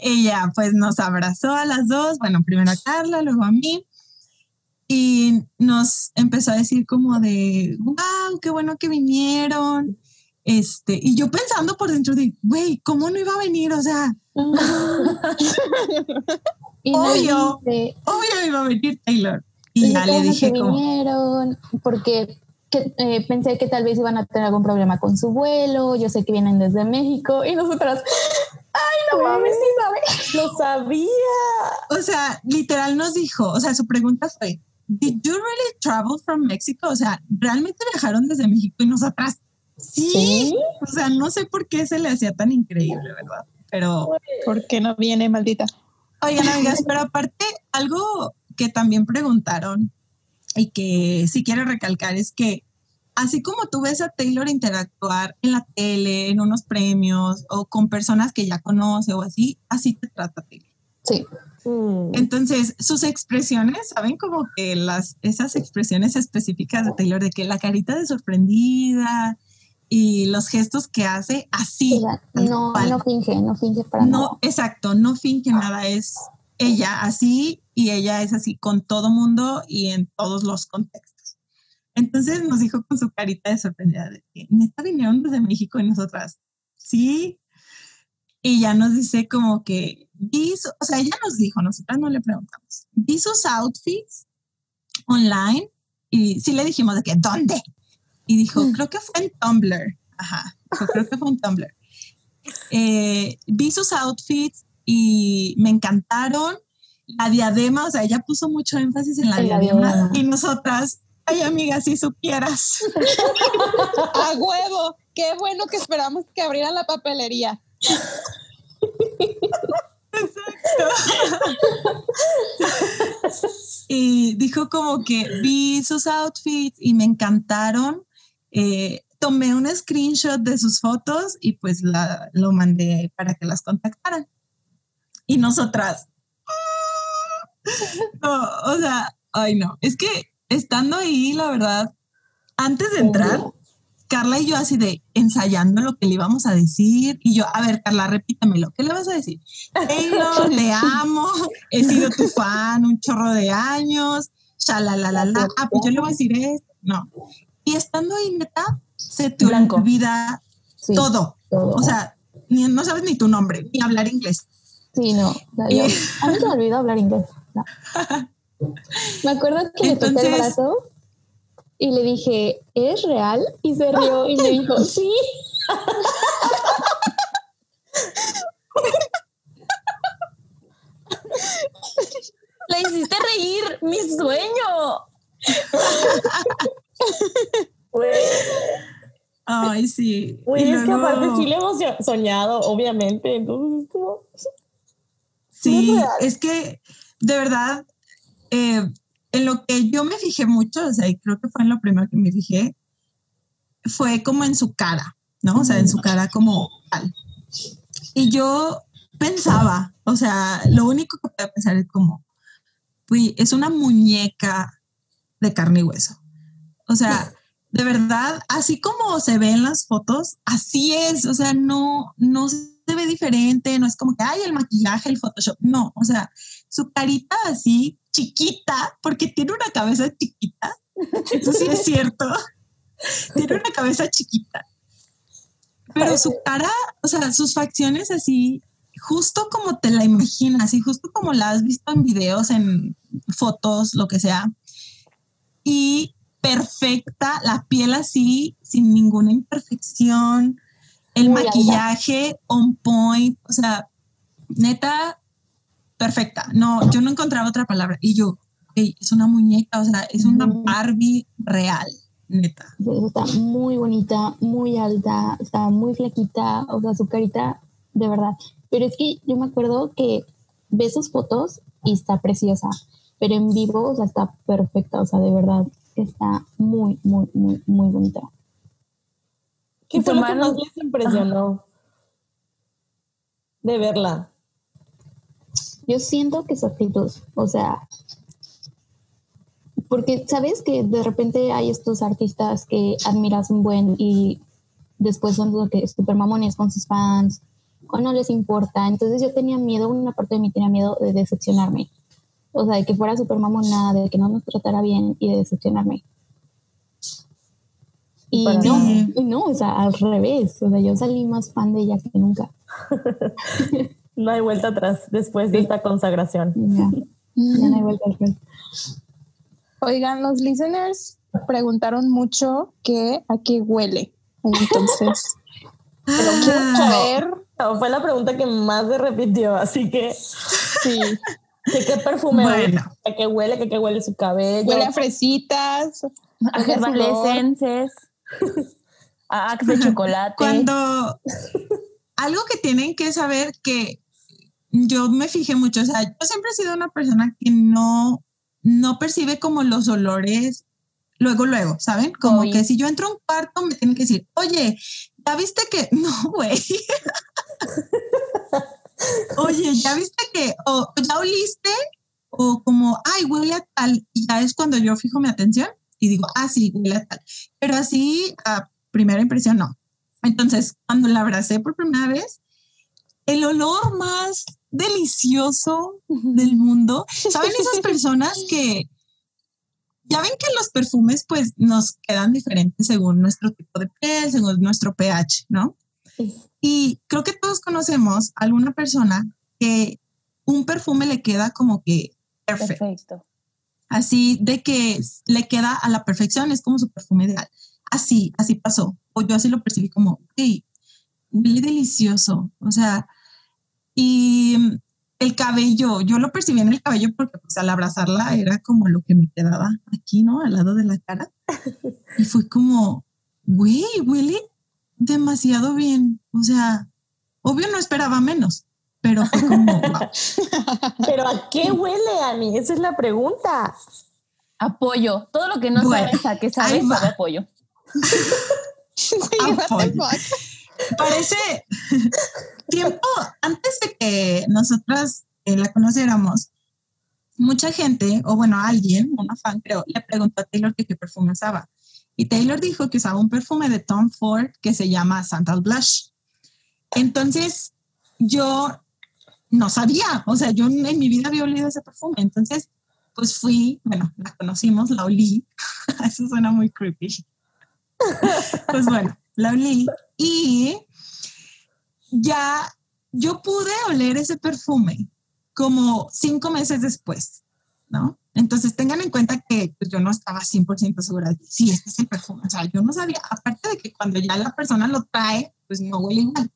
ya, pues nos abrazó a las dos, bueno, primero a Carla, luego a mí. y nos empezó a decir como de, wow, qué bueno que vinieron. Este, y yo pensando por dentro de, güey, ¿cómo no iba a venir? O sea, Y Obvio. dice, obvio iba a venir Taylor. Y "Oye, ya le dije que como, vinieron, porque que, eh, pensé que tal vez iban a tener algún problema con su vuelo, yo sé que vienen desde México, y nosotras, ay, no mames, sí sabe. Lo sabía. o sea, literal nos dijo, o sea, su pregunta fue, ¿Did you really travel from Mexico? O sea, ¿realmente viajaron desde México y nosotras? Sí. Sí. O sea, no sé por qué se le hacía tan increíble, ¿verdad? Pero, ¿Por qué no viene, maldita? oigan, amigas, pero aparte, algo que también preguntaron y que sí quiero recalcar es que así como tú ves a Taylor interactuar en la tele, en unos premios o con personas que ya conoce o así, así te trata Taylor. Sí, Mm. Entonces, sus expresiones, ¿saben? Como que las, esas expresiones específicas de Taylor, de que la carita de sorprendida y los gestos que hace, así. no, no finge, no finge para No, nada. exacto, no finge nada, es ella así y ella es así con todo mundo y en todos los contextos. Entonces nos dijo con su carita de sorprendida de que neta vinieron desde México y nosotras, sí. Y ya nos dice como que, o sea, ella nos dijo, nosotras no le preguntamos, vi sus outfits online y sí le dijimos de que, ¿dónde? Y dijo, creo que fue en Tumblr. Ajá, dijo, creo que fue en Tumblr. Eh, vi sus outfits y me encantaron. La diadema, o sea, ella puso mucho énfasis en la En la diadema, diadema. y nosotras, ay amiga, si supieras. ¡A huevo! ¡Qué bueno que esperamos que abrieran la papelería! y dijo como que vi sus outfits y me encantaron. Eh, tomé un screenshot de sus fotos y pues la, lo mandé para que las contactaran. Y nosotras, no, o sea, ay no, es que estando ahí, la verdad, antes de entrar, Carla y yo así de ensayando lo que le íbamos a decir y yo, a ver, Carla, repítemelo, ¿qué le vas a decir? Taylor, te amo, he sido tu fan un chorro de años, shalalalala, ah, pues yo le voy a decir esto, no. Y estando ahí, neta, se te Blanco. olvida Sí, todo, todo. o sea, ni, no sabes ni tu nombre, ni hablar inglés. Sí, no. o sea, yo- Y- a mí se me olvidó hablar inglés. no. Me acuerdo que le toqué el brazo y le dije, ¿es real? Y se rió y me dijo, sí. La hiciste reír, mi sueño. Güey, Ay, sí. güey, Y es que aparte sí le hemos so- soñado, obviamente. Entonces, es como. Sí, es que de verdad, eh, en lo que yo me fijé mucho, o sea, y creo que fue en lo primero que me fijé, fue como en su cara, ¿no? O sea, en su cara como tal. Y yo pensaba, o sea, lo único que podía pensar es como, uy, es una muñeca de carne y hueso. O sea, de verdad, así como se ve en las fotos, así es, o sea, no, no se ve diferente, no es como que, ay, el maquillaje, el Photoshop, no, o sea, su carita así chiquita, porque tiene una cabeza chiquita, eso sí es cierto, tiene una cabeza chiquita, pero su cara, o sea, sus facciones así, justo como te la imaginas y justo como la has visto en videos, en fotos, lo que sea, y perfecta, la piel así, sin ninguna imperfección, el Muy alta. maquillaje on point, o sea, neta, perfecta. No, yo no encontraba otra palabra. Y yo, "Ey, es una muñeca, o sea, es una. Barbie real, neta. Está muy bonita, muy alta, está muy flaquita, o sea, su carita, de verdad. Pero es que yo me acuerdo que ves sus fotos y está preciosa, pero en vivo, o sea, está perfecta, o sea, de verdad, está muy, muy, muy, muy bonita. ¿Qué fue lo que más les impresionó de verla? Yo siento que su actitud, o sea, porque sabes que de repente hay estos artistas que admiras un buen y después son lo que super mamones con sus fans o no les importa. Entonces yo tenía miedo, una parte de mí tenía miedo de decepcionarme. O sea, de que fuera súper mamona, de que no nos tratara bien y de decepcionarme. Y Para no, y no, o sea, al revés. O sea, yo salí más fan de ella que nunca. No hay vuelta atrás después de esta consagración. Ya, ya no hay vuelta atrás. Oigan, los listeners preguntaron mucho que a qué huele. Entonces, pero quiero Ah, saber No, fue la pregunta que más se repitió, así que si ¿de qué perfume huele? bueno, ¿A qué huele? ¿A qué huele su cabello? huele a fresitas. A Huele a Axe de chocolate. cuando algo que tienen que saber que yo me fijé mucho, o sea, yo siempre he sido una persona que no, no percibe como los olores luego, luego, ¿saben? Como que si yo entro a un cuarto me tienen que decir, oye, ¿ya viste que? No, güey. oye, ¿ya viste que? O ya oliste, o como, ay, huele a tal, y ya es cuando yo fijo mi atención y digo, ah, sí, huele a tal. Pero así, a primera impresión, no. Entonces, cuando la abracé por primera vez, el olor más delicioso del mundo, ¿saben esas personas que ya ven que los perfumes pues nos quedan diferentes según nuestro tipo de piel, según nuestro pH, ¿no? Y creo que todos conocemos a alguna persona que un perfume le queda como que perfecto Perfecto. así de que le queda a la perfección, es como su perfume ideal. Así, así pasó. O yo así lo percibí como, hey, huele delicioso. O sea, y el cabello, yo lo percibí en el cabello porque pues al abrazarla era como lo que me quedaba aquí, ¿no? Al lado de la cara. Y fue como, güey, huele demasiado bien. O sea, obvio no esperaba menos, pero fue como, wow. ¿Pero a qué huele, Ani? Esa es la pregunta. Apoyo. Todo lo que no Bueno, sabes a qué sabes, va. sabe apoyo. Güey, what the Apoyo. fuck? parece tiempo antes de que nosotras eh, la conociéramos, mucha gente, o bueno, alguien, una fan creo, le preguntó a Taylor que qué perfume usaba. Y Taylor dijo que usaba un perfume de Tom Ford que se llama Santal Blush. Entonces, yo no sabía, o sea, yo en mi vida había olido ese perfume. Entonces, pues fui, bueno, la conocimos, la olí. Eso suena muy creepy. pues bueno, la olí y ya yo pude oler ese perfume como cinco meses después, ¿no? Entonces tengan en cuenta que pues, yo no estaba 100% segura de que sí, este es el perfume. O sea, yo no sabía, aparte de que cuando ya la persona lo trae, pues no huele igual.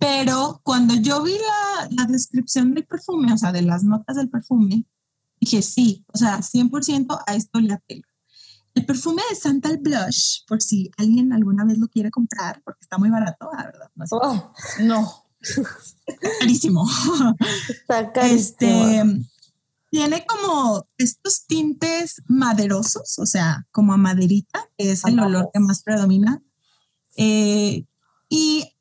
Pero cuando yo vi la, la descripción del perfume, o sea, de las notas del perfume, dije sí, o sea, 100% a esto le apelo. El perfume de Santal Blush, por si alguien alguna vez lo quiere comprar, porque está muy barato, la verdad, no Oh, No. carísimo. está carísimo. Este tiene como estos tintes maderosos, o sea, como a maderita, que es el olor que más predomina. Eh, y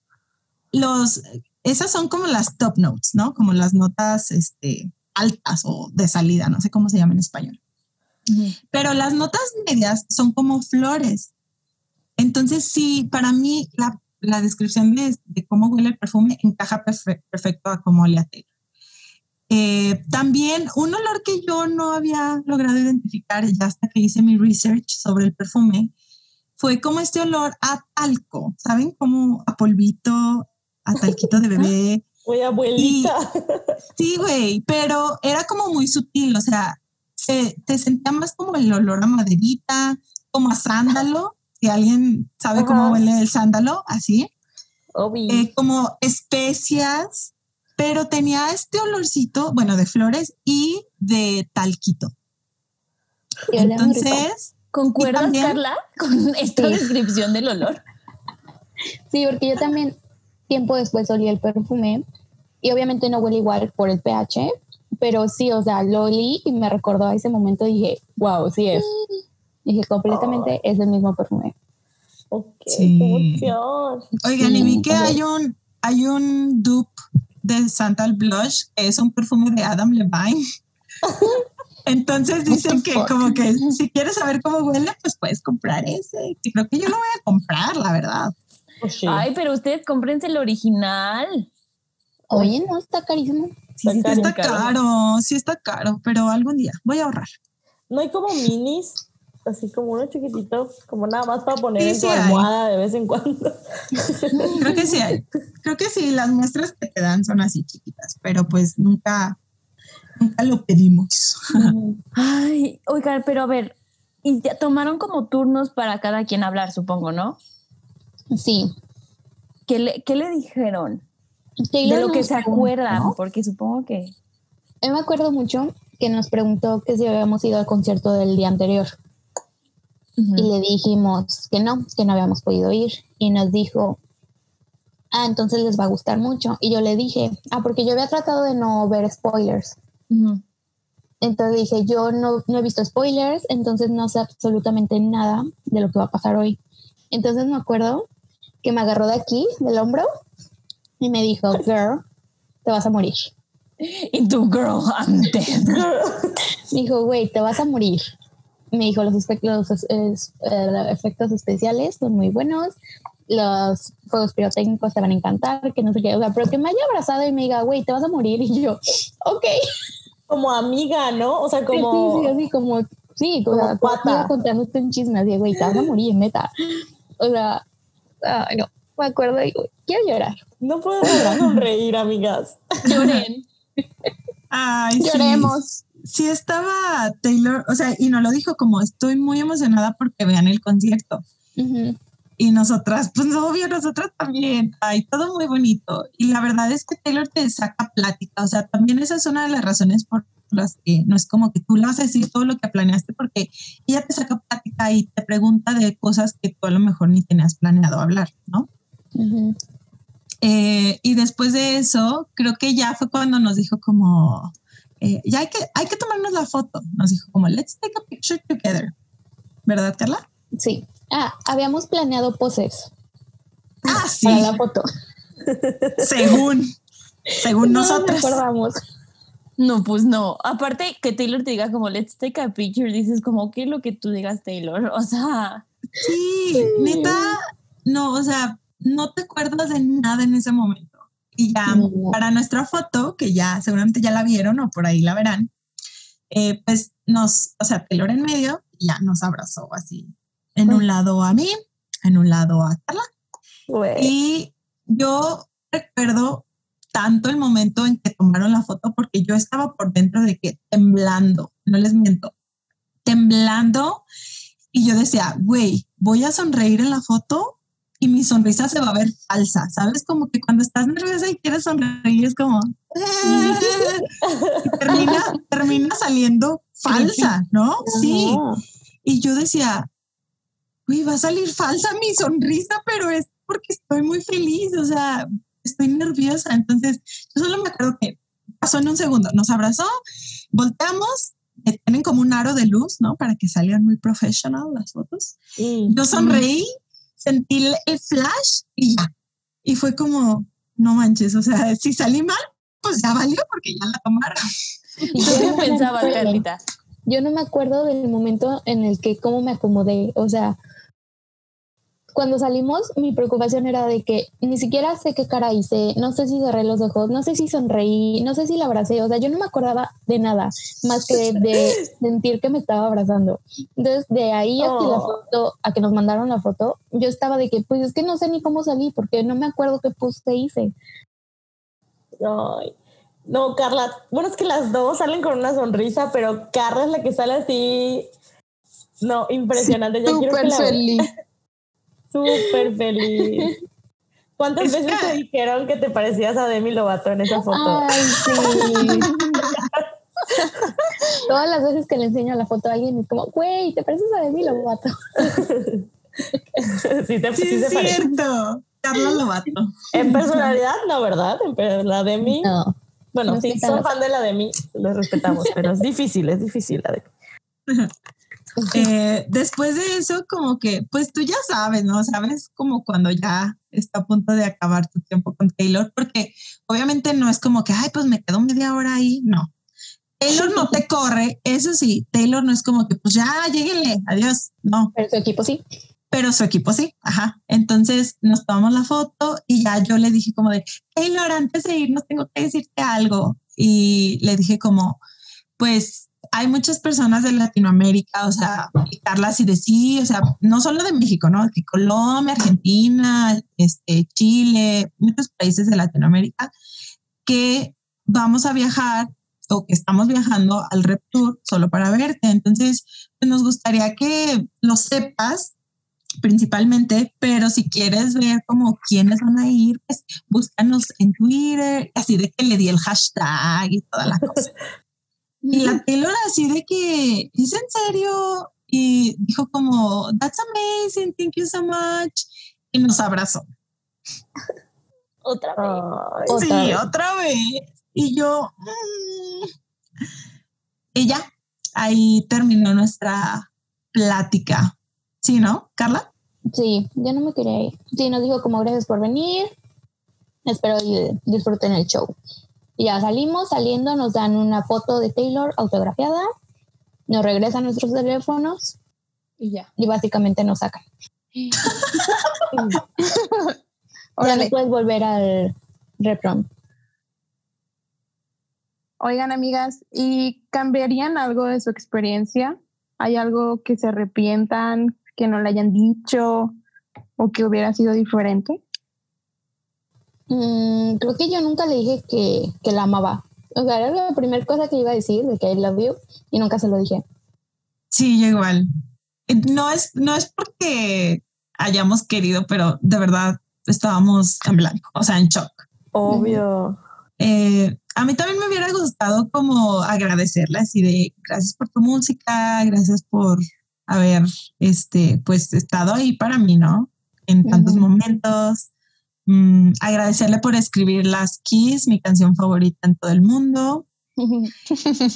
los, esas son como las top notes, ¿no? Como las notas este, altas o de salida, no sé cómo se llama en español. Pero las notas medias son como flores. Entonces, sí, para mí la, la descripción de, de cómo huele el perfume encaja perfe- perfecto a cómo le a Taylor. Eh, también un olor que yo no había logrado identificar ya hasta que hice mi research sobre el perfume fue como este olor a talco, ¿saben? Como a polvito, a talquito de bebé. Oye, abuelita. Sí, güey, pero era como muy sutil, o sea, se, te sentía más como el olor a maderita, como a sándalo, si alguien sabe cómo Ajá. huele el sándalo, así, eh, como especias, pero tenía este olorcito, bueno, de flores y de talquito. Entonces, ¿Concuerdas, también- Carla, con esta Sí. descripción del olor? Sí, porque yo también tiempo después olí el perfume y obviamente no huele igual por el pH, pero sí, o sea, lo olí y me recordó a ese momento y dije, wow, sí es. Dije, completamente es el mismo perfume. ok, Sí. qué emoción. oigan, y vi que hay un, hay un dupe de Santal Blush, que es un perfume de Adam Levine. Entonces dicen que fuck? como que si quieres saber cómo huele, pues puedes comprar ese. Y creo que yo lo voy a comprar, la verdad. Oh, sí. Ay, pero ustedes cómprense el original. Oye, no, está carísimo. Sí, está está caro, sí está caro, pero algún día voy a ahorrar. No hay como minis, así como uno chiquitito, como nada más para poner Sí, en sí tu hay. almohada de vez en cuando. Creo que sí hay. Creo que sí, las muestras que te dan son así chiquitas, pero pues nunca, nunca lo pedimos. Ay, oigan, pero a ver, y ya tomaron como turnos para cada quien hablar, supongo, ¿no? Sí. ¿Qué le, qué le dijeron? Taylor de lo que se acuerdan, porque supongo que... Yo me acuerdo mucho que nos preguntó que si habíamos ido al concierto del día anterior y le dijimos que no, que no habíamos podido ir y nos dijo, ah, entonces les va a gustar mucho. Y yo le dije, ah, porque yo había tratado de no ver spoilers. Entonces dije, yo no, no he visto spoilers, entonces no sé absolutamente nada de lo que va a pasar hoy. Entonces me acuerdo que me agarró de aquí, del hombro, y me dijo, girl, te vas a morir. Y tu girl, I'm dead. Me dijo, güey, te vas a morir. Me dijo, los, los, es- es- eh, efectos especiales son muy buenos, los juegos pirotécnicos te van a encantar, que no sé qué, o sea, pero que me haya abrazado y me diga, güey, te vas a morir. Y yo, ok. Como amiga, ¿no? O sea, como. Sí, sí, así como, sí, o Como sea, cuata. iba contándote un chisme, así, güey, te vas a morir, neta. O sea, no, me acuerdo y quiero llorar. No puedo dejar de sonreír, amigas. Lloren. Ay, sí. Lloremos. Sí estaba Taylor, o sea, y nos lo dijo como estoy muy emocionada porque vean el concierto. Y nosotras, pues obvio, nosotras también. Ay, todo muy bonito. Y la verdad es que Taylor te saca plática. O sea, también esa es una de las razones por las que no es como que tú le vas a decir todo lo que planeaste, porque ella te saca plática y te pregunta de cosas que tú a lo mejor ni tenías planeado hablar, ¿no? Eh, y después de eso, creo que ya fue cuando nos dijo como, eh, ya hay que, hay que tomarnos la foto. Nos dijo como, let's take a picture together. ¿Verdad, Carla? Sí. Ah, habíamos planeado poses Ah, sí, para la foto. según, según No nos nosotras. No, pues no. Aparte que Taylor te diga como, let's take a picture, dices como, ¿qué es lo que tú digas, Taylor? O sea, Sí, neta, no, o sea, no te acuerdas de nada en ese momento. Y ya para nuestra foto, que ya seguramente ya la vieron o por ahí la verán, eh, pues nos, o sea, Taylor en medio, y ya nos abrazó así. En un lado a mí, en un lado a Carla. Güey. Y yo recuerdo tanto el momento en que tomaron la foto porque yo estaba por dentro de que temblando, no les miento, temblando y yo decía, güey, voy a sonreír en la foto y mi sonrisa se va a ver falsa, ¿sabes? Como que cuando estás nerviosa y quieres sonreír es como... y termina, termina saliendo falsa, ¿no? Sí. Y yo decía, uy, va a salir falsa mi sonrisa, pero es porque estoy muy feliz, o sea, estoy nerviosa. Entonces, yo solo me acuerdo que pasó en un segundo, nos abrazó, volteamos, tienen como un aro de luz, ¿no? Para que salgan muy professional las fotos. Mm. Yo sonreí, sentí el- flash y ya. Y fue como, no manches, o sea, si salí mal, pues ya valió porque ya la tomaron. ¿y qué pensabas, Carlita? Yo no me acuerdo del momento en el que cómo me acomodé. O sea, cuando salimos, mi preocupación era de que ni siquiera sé qué cara hice, no sé si cerré los ojos, no sé si sonreí, no sé si la abracé. O sea, yo no me acordaba de nada más que de sentir que me estaba abrazando. Entonces, de ahí a que la Oh. foto, a que nos mandaron la foto, yo estaba de que, pues es que no sé ni cómo salí porque no me acuerdo qué puse hice. Ay. No, Carla, bueno, es que las dos salen con una sonrisa, pero Carla es la que sale así. No, impresionante. Súper la feliz. Súper feliz. ¿Cuántas Es veces que- te dijeron que te parecías a Demi Lovato en esa foto? Ay, sí. Todas las veces que le enseño la foto a alguien es como, güey, te pareces a Demi Lovato. sí, te, Sí, sí es cierto. Carla Lobato. En personalidad, no, ¿verdad? En la Demi. No. Bueno, no sí, son fan de la Demi, les respetamos, pero es difícil, es difícil la Demi. Eh, después de eso, como que, pues tú ya sabes, ¿no? Sabes como cuando ya está a punto de acabar tu tiempo con Taylor, porque obviamente no es como que, ay, pues me quedo media hora ahí, no. Taylor no te corre, eso sí, Taylor no es como que, pues ya, lléguenle, adiós, no. Pero su equipo sí. pero su equipo sí, ajá. Entonces nos tomamos la foto y ya yo le dije como de, Taylor, antes de irnos tengo que decirte algo. Y le dije como, pues hay muchas personas de Latinoamérica, o sea, y Carla sí de sí, o sea, no solo de México, ¿no? Colombia, Argentina, este, Chile, muchos países de Latinoamérica, que vamos a viajar o que estamos viajando al Rep Tour solo para verte. Entonces, pues nos gustaría que lo sepas principalmente, pero si quieres ver como quiénes van a ir, pues búscanos en Twitter, así de que le di el hashtag y toda la cosa. y la Taylor así de que, ¿es en serio? Y dijo como, that's amazing, thank you so much. Y nos abrazó. Otra vez. sí, otra vez. Y yo, mm". y ya, ahí terminó nuestra plática. Sí, ¿no, Carla? Sí, yo no me quería ir. Sí, nos dijo como gracias por venir. Espero que disfruten el show. Y ya salimos, saliendo nos dan una foto de Taylor autografiada, nos regresan nuestros teléfonos Y ya. y básicamente nos sacan. ya no puedes volver al reprom. Oigan, amigas, ¿y cambiarían algo de su experiencia? ¿Hay algo que se arrepientan, que no le hayan dicho o que hubiera sido diferente? Mm, creo que yo nunca le dije que, que la amaba. O sea, era la primera cosa que iba a decir de que I love you y nunca se lo dije. Sí, yo igual. Eh, No es, no es porque hayamos querido, pero de verdad estábamos en blanco, o sea, en shock. Obvio. Eh, a mí también me hubiera gustado como agradecerle así de gracias por tu música, gracias por haber este, pues estado ahí para mí, ¿no? En tantos momentos. Mm, agradecerle por escribir Las Keys, mi canción favorita en todo el mundo.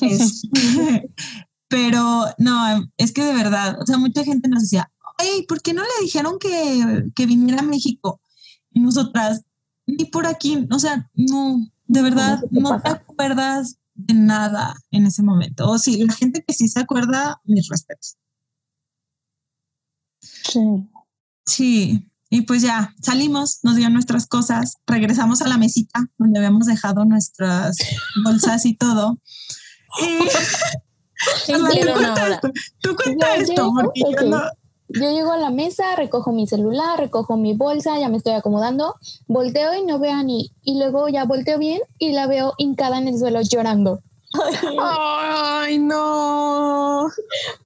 Es- pero no, es que de verdad, o sea, mucha gente nos decía, hey, ¿por qué no le dijeron que, que viniera a México? Y nosotras, ni por aquí, o sea, no, de verdad, no te acuerdas de nada en ese momento. O sí, la gente que sí se acuerda, mis respetos. Sí. Sí, y pues ya salimos, nos dieron nuestras cosas, regresamos a la mesita donde habíamos dejado nuestras bolsas y todo. Y ¿Qué Carla, tú cuenta esto, tú cuenta Ya esto, llego, porque yo ok. no, Yo llego a la mesa, recojo mi celular, recojo mi bolsa, ya me estoy acomodando, volteo y no veo a ni. Y luego ya volteo bien y la veo hincada en el suelo llorando. Ay, no.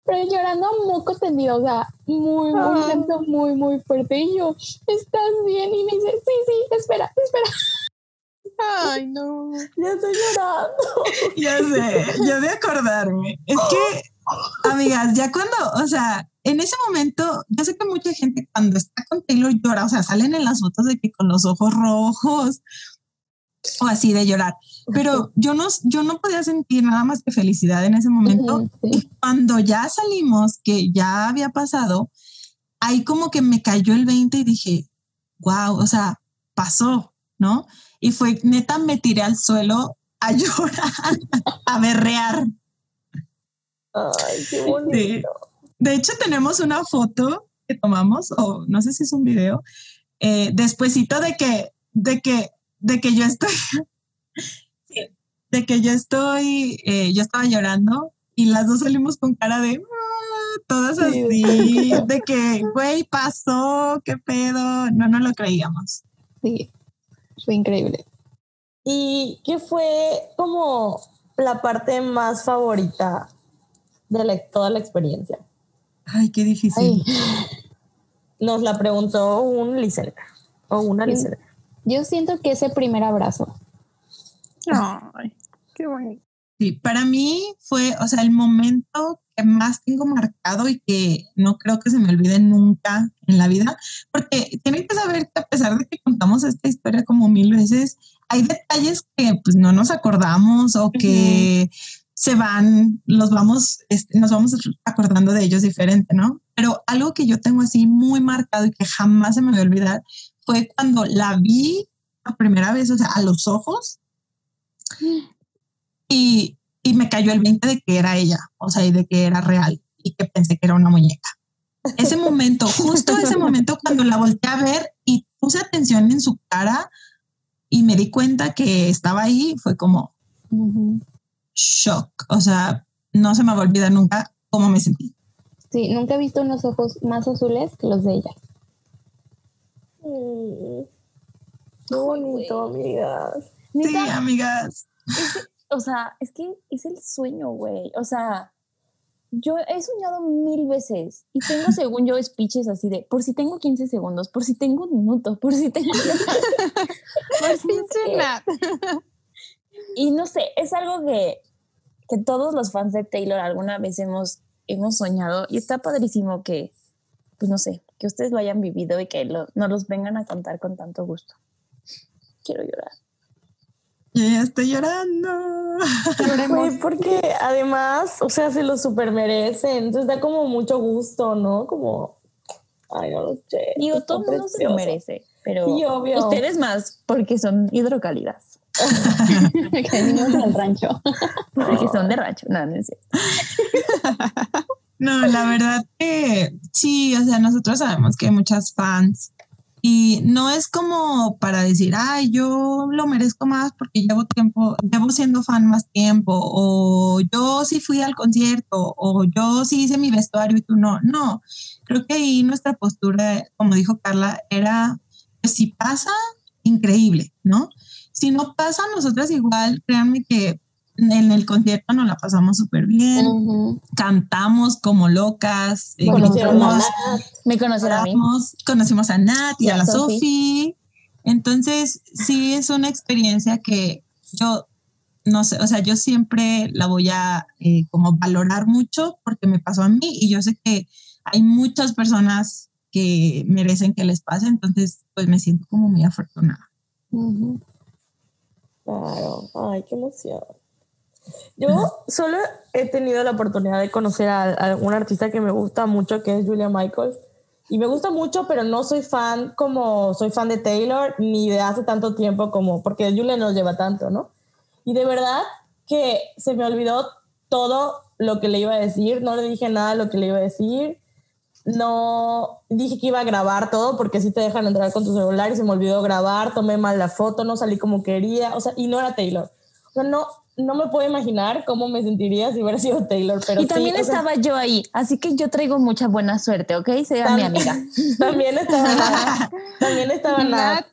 Pero llorando a moco tendido, o sea, muy, muy Ah. lento, muy, muy fuerte. Y yo, ¿estás bien? Y me dice, sí, sí, espera, espera. Ay, no. Ya estoy llorando. ya sé, ya de acordarme. Es que, amigas, ya cuando, o sea, en ese momento, yo sé que mucha gente cuando está con Taylor llora, o sea, salen en las fotos de que con los ojos rojos o así de llorar, pero yo no, yo no podía sentir nada más que felicidad en ese momento. Sí. Y cuando ya salimos, que ya había pasado, ahí como que me cayó el 20 y dije, wow, o sea, pasó, ¿no? Y fue neta, me tiré al suelo a llorar, a berrear. Ay, qué Sí. bonito. De hecho, tenemos una foto que tomamos, o no sé si es un video, eh, de que, de que, de que yo estoy, de que yo estoy, eh, yo estaba llorando y las dos salimos con cara de "Ah", todas Sí. así, de que, güey, pasó, qué pedo, no, no lo creíamos. Sí, fue increíble. ¿Y qué fue como la parte más favorita de la- toda la experiencia? Ay, qué difícil. Ay, Nos la preguntó un listener o una Sí. listener. yo siento que ese primer abrazo. Ay, qué bonito. Sí, para mí fue, o sea, el momento que más tengo marcado y que no creo que se me olvide nunca en la vida, porque tienen que saber que a pesar de que contamos esta historia como mil veces, hay detalles que pues no nos acordamos o que se van, los vamos, este, nos vamos acordando de ellos diferente, ¿no? Pero algo que yo tengo así muy marcado y que jamás se me va a olvidar fue cuando la vi la primera vez, o sea, a los ojos y, y me cayó el 20 de que era ella, o sea, y de que era real y que pensé que era una muñeca. ese momento, justo ese momento cuando la volteé a ver y puse atención en su cara y me di cuenta que estaba ahí, fue como shock. O sea, no se me va a olvidar nunca cómo me sentí. Sí, nunca he visto unos ojos más azules que los de ella. Mm. Qué bonito, amigas. Sí, Neta, amigas. o sea, es que es el sueño, güey. O sea, yo he soñado mil veces y tengo, según yo, speeches así de por si tengo 15 segundos, por si tengo un minuto, por si tengo. por si no. Y no sé, es algo que, que todos los fans de Taylor alguna vez hemos, hemos soñado y está padrísimo que, pues no sé, que ustedes lo hayan vivido y que lo, nos los vengan a contar con tanto gusto. Quiero llorar. Yo ya estoy llorando. Güey, porque además, o sea, se lo super merecen. Entonces da como mucho gusto, ¿no? Como, ay, no lo sé. Digo, todo el mundo se lo merece, pero Sí, obvio. ustedes más porque son hidrocálidas, que niños del rancho. porque son de rancho. No, no es cierto. No, la verdad que sí, o sea, nosotros sabemos que hay muchas fans y no es como para decir, ay, yo lo merezco más porque llevo tiempo, llevo siendo fan más tiempo, o yo sí fui al concierto, o yo sí hice mi vestuario y tú no. No, creo que ahí nuestra postura, como dijo Carla, era, pues si pasa, increíble, ¿no? Si no pasa, nosotras igual, créanme que en el concierto nos la pasamos súper bien cantamos como locas, eh, a gritamos. Me conocieron a mí. conocimos a Nat y, Y a a la Sofi. Sofi. Entonces, sí es una experiencia que yo, no sé, o sea, yo siempre la voy a eh, como valorar mucho porque me pasó a mí y yo sé que hay muchas personas que merecen que les pase, entonces, pues me siento como muy afortunada. Claro, ay, qué emoción. Yo solo he tenido la oportunidad de conocer a, a un artista que me gusta mucho, que es Julia Michaels. Y me gusta mucho, pero no soy fan como soy fan de Taylor, ni de hace tanto tiempo como, porque Julia no lleva tanto, ¿no? Y de verdad que se me olvidó todo lo que le iba a decir, no le dije nada de lo que le iba a decir. No dije que iba a grabar todo porque si te dejan entrar con tu celular y se me olvidó grabar, tomé mal la foto, no salí como quería, o sea, y no era Taylor. O sea, no, no me puedo imaginar cómo me sentiría si hubiera sido Taylor, pero y sí, también o sea, estaba yo ahí, así que yo traigo mucha buena suerte, ¿ok? Sea mi También- amiga. también estaba Nat, también estaba. Nat,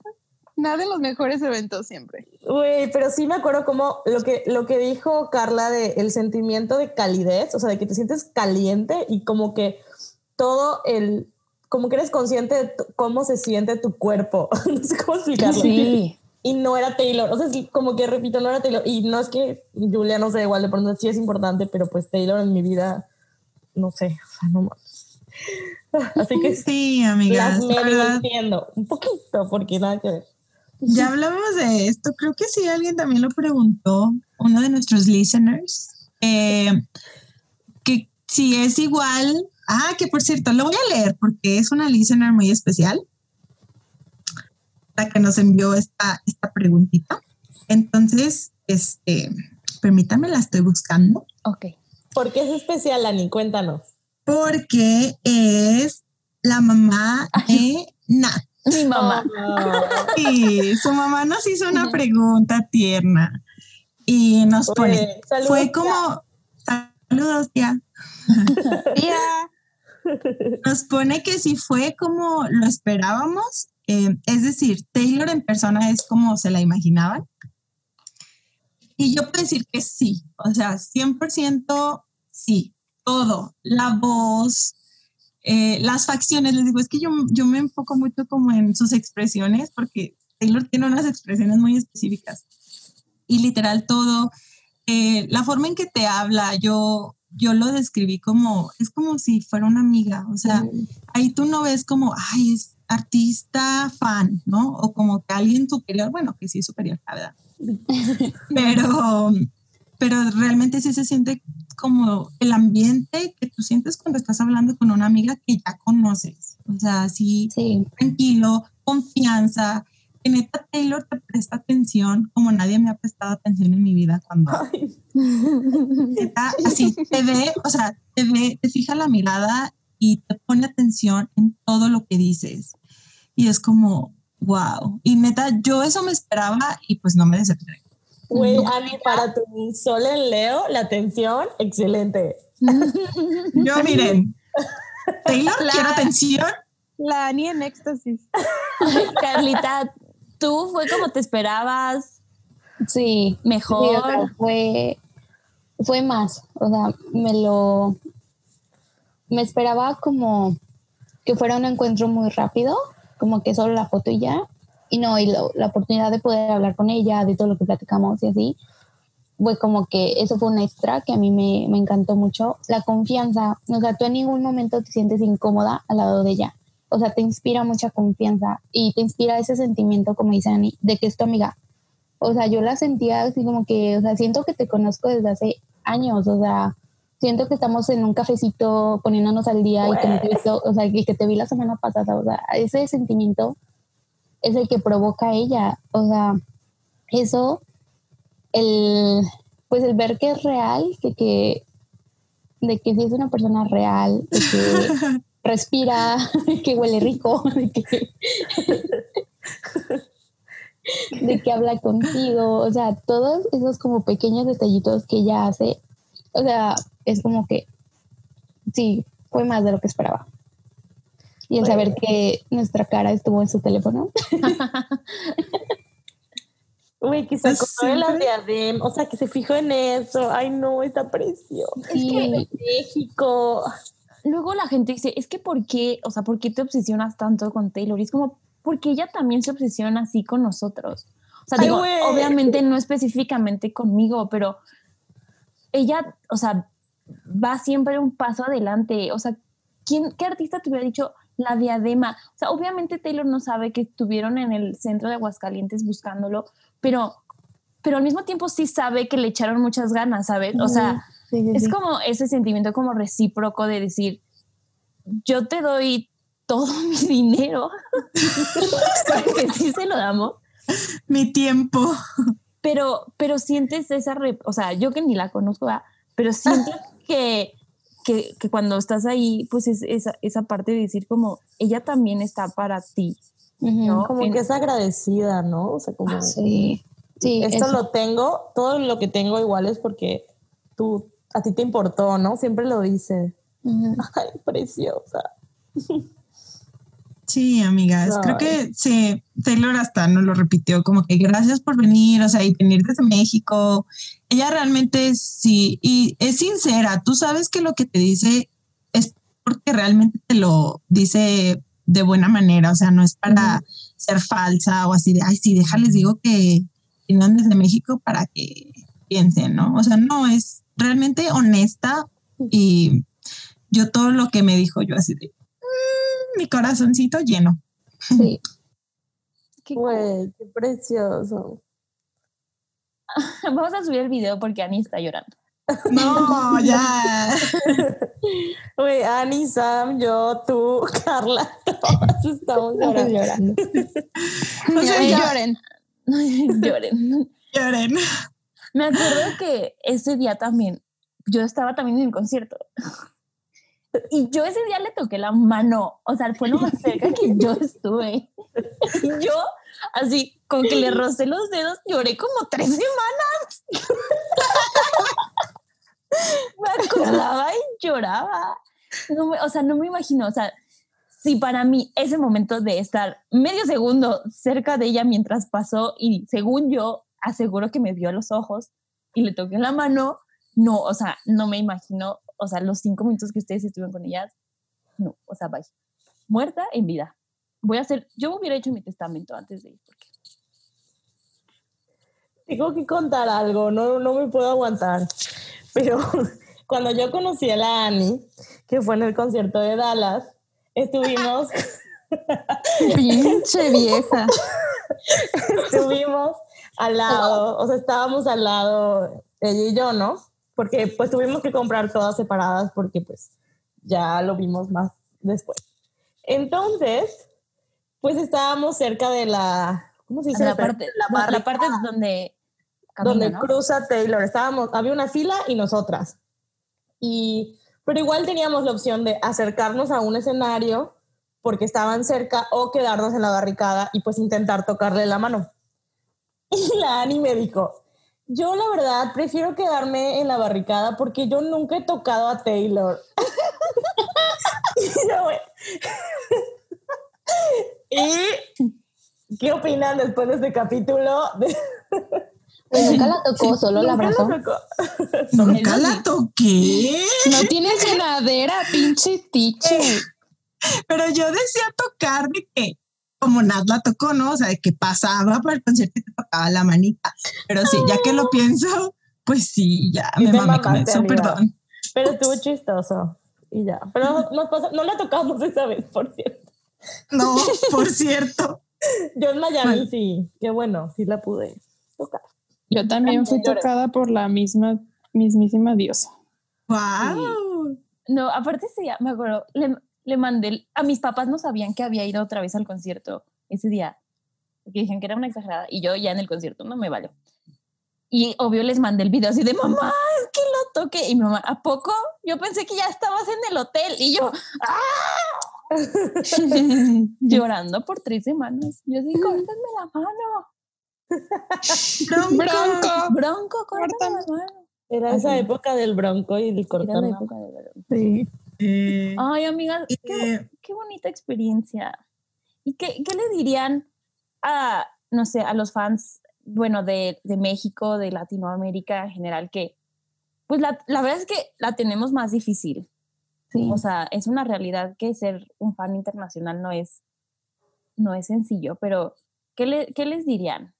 Nat en los mejores eventos siempre. Güey, pero sí me acuerdo como lo que, lo que dijo Carla de el sentimiento de calidez, o sea, de que te sientes caliente y como que todo el, como que eres consciente de cómo se siente tu cuerpo. no sé cómo explicarlo. Sí. Y no era Taylor, o sea, sí, como que repito, no era Taylor. Y no es que Julia no sé, igual de pronto sí es importante, pero pues Taylor en mi vida, no sé, o sea, no más. Así que Sí, amigas. las la medio entiendo, un poquito, porque nada que ver. Ya hablamos de esto, creo que sí, alguien también lo preguntó, uno de nuestros listeners, eh, que si es igual, ah, que por cierto, lo voy a leer porque es una listener muy especial, la que nos envió esta, esta preguntita. Entonces, este, permítame, la estoy buscando, Ok. ¿Por qué es especial, Ani? Cuéntanos. porque es la mamá de Nat. Mi mamá. Sí, su mamá nos hizo una pregunta tierna y nos Oye, pone, saludos, fue tía. como, saludos tía, Tía, nos pone que si fue como lo esperábamos, eh, es decir, Taylor en persona es como se la imaginaban. Y yo puedo decir que sí, o sea, 100% sí, todo, la voz, eh, las facciones, les digo, es que yo, yo me enfoco mucho como en sus expresiones porque Taylor tiene unas expresiones muy específicas y literal todo, eh, la forma en que te habla, yo, yo lo describí como, es como si fuera una amiga, o sea, ahí tú no ves como, ay, es artista fan, ¿no? O como que alguien superior, bueno, que sí es superior, la verdad. Pero, pero realmente sí se siente como el ambiente que tú sientes cuando estás hablando con una amiga que ya conoces. O sea, sí, Sí. tranquilo, confianza. Que neta Taylor te presta atención como nadie me ha prestado atención en mi vida cuando Ay, neta, así te ve, o sea, te ve, te fija la mirada y te pone atención en todo lo que dices. Y es como, wow. Y neta, yo eso me esperaba y pues no me decepcioné. Güey, Ani, para tu sol en Leo, la atención, excelente. Yo, miren, Taylor, quiero atención. La Ani en éxtasis. Carlita, ¿tú fue como te esperabas? Sí, Mejor. sí, o sea, fue, fue más. O sea, me lo. Me esperaba como que fuera un encuentro muy rápido, como que solo la foto y ya. Y no, y la oportunidad de poder hablar con ella, de todo lo que platicamos y así, fue como que eso fue un extra que a mí me, me encantó mucho. La confianza, o sea, tú en ningún momento te sientes incómoda al lado de ella. O sea, te inspira mucha confianza y te inspira ese sentimiento, como dice Ani, de que es tu amiga. O sea, yo la sentía así como que, o sea, siento que te conozco desde hace años, o sea, siento que estamos en un cafecito poniéndonos al día y que te o sea, que, que te vi la semana pasada, o sea, ese sentimiento es el que provoca ella, o sea, eso, el, pues el ver que es real, de que, de que sí es una persona real, de que respira, de que huele rico, de que, de que habla contigo, o sea, todos esos como pequeños detallitos que ella hace, o sea, es como que sí, fue más de lo que esperaba. Y el saber que nuestra cara estuvo en su teléfono. Güey, que se Pues acordó de la diadema, o sea, que se fijó en eso. Ay, no, está precioso. Sí, México. Luego la gente dice, es que ¿por qué? O sea, ¿por qué te obsesionas tanto con Taylor? Y es como, porque ella también se obsesiona así con nosotros. O sea, Ay, digo, obviamente no específicamente conmigo, pero ella, o sea, va siempre un paso adelante. O sea, ¿quién, ¿qué artista te hubiera dicho la diadema? O sea, obviamente Taylor no sabe que estuvieron en el centro de Aguascalientes buscándolo, pero, pero al mismo tiempo sí sabe que le echaron muchas ganas, ¿sabes? O sea, sí, sí, es como ese sentimiento como recíproco de decir, yo te doy todo mi dinero, porque sí se lo damos, Mi tiempo. Pero, pero sientes esa, o sea, yo que ni la conozco, ¿verdad? pero siento que, que, que cuando estás ahí, pues es esa, esa parte de decir como, ella también está para ti, Ujú. ¿no? Como En- que es agradecida, ¿no? O sea, como. Sí, sí. Esto eso. lo tengo, todo lo que tengo igual es porque tú, a ti te importó, ¿no? Siempre lo dice. Ujú. Ay, preciosa. Sí, amigas, creo que sí, Taylor hasta nos lo repitió, como que gracias por venir, o sea, y venir desde México. Ella realmente sí, y es sincera, tú sabes que lo que te dice es porque realmente te lo dice de buena manera, o sea, no es para ser falsa o así de, ay, sí, déjales, digo que vinieron desde México para que piensen, ¿no? O sea, no, es realmente honesta y yo todo lo que me dijo, yo así de, "Mm, mi corazoncito lleno. Sí. Qué Güey, qué precioso. Vamos a subir el video porque Ani está llorando. No, ya. Güey, Ani, Sam, yo, tú, Carla, todos estamos llorando. llorando. O sea, Ay, lloren. Lloren. Lloren. Me acuerdo que ese día también, yo estaba también en el concierto. Y yo ese día le toqué la mano, o sea, fue lo más cerca que yo estuve. Y yo, así, con que le rocé los dedos, lloré como tres semanas. Me acordaba y lloraba. No me- o sea, no me imagino, o sea, si para mí ese momento de estar medio segundo cerca de ella mientras pasó y según yo aseguro que me vio a los ojos y le toqué la mano, no, o sea, no me imagino, o sea, los cinco minutos que ustedes estuvieron con ellas, no, o sea, vaya, muerta en vida. Voy a hacer, yo hubiera hecho mi testamento antes de ir, porque Tengo que contar algo, no, no me puedo aguantar. Pero cuando yo conocí a la Ani, que fue en el concierto de Dallas, estuvimos, Pinche vieja. estuvimos al lado, o sea, estábamos al lado, ella y yo, ¿no? Porque pues tuvimos que comprar todas separadas porque pues ya lo vimos más después. Entonces, pues estábamos cerca de la, ¿cómo se dice? la parte, La la, parte donde camina, donde ¿no? cruza Taylor. Estábamos, había una fila y nosotras. Y Pero igual teníamos la opción de acercarnos a un escenario porque estaban cerca o quedarnos en la barricada y pues intentar tocarle la mano. Y la Ani me dijo, yo la verdad prefiero quedarme en la barricada porque yo nunca he tocado a Taylor. y, yo, ¿Y qué opinan después de este capítulo? Pues nunca la tocó, solo la abrazó. Nunca la toqué. No tienes llenadera, pinche tiche. Pero yo decía tocar de que como Nat la tocó, ¿no? O sea, de que pasaba por el concierto y te tocaba la manita. Pero sí, ya que lo pienso, pues sí, ya me mamé con eso, perdón. Pero estuvo chistoso y ya. Pero no, no la tocamos esa vez, por cierto. No, por cierto. Yo en Miami sí, qué bueno, sí la pude tocar. Yo también fui tocada por la misma, mismísima diosa. ¡Wow! No, aparte sí, me acuerdo, le, le mandé, a mis papás no sabían que había ido otra vez al concierto ese día, porque dijeron que era una exagerada, y yo ya en el concierto no me vale. Y obvio les mandé el video así de mamá, es que lo toqué. Y mi mamá, ¿a poco? Yo pensé que ya estabas en el hotel. Y yo, ¡ah! Llorando por tres semanas. Yo sí, córtenme la mano. Bronco. Bronco, córtame la mano. Era esa época del bronco y del cortar. Era la época del bronco. Sí. Eh, Ay, amigas, eh, qué, qué bonita experiencia. ¿Y qué, qué, le dirían a, no sé, a los fans, bueno, de, de México, de Latinoamérica en general, que, pues la, la, verdad es que la tenemos más difícil. Sí. O sea, es una realidad que ser un fan internacional no es, no es sencillo, pero ¿qué, le, qué les dirían?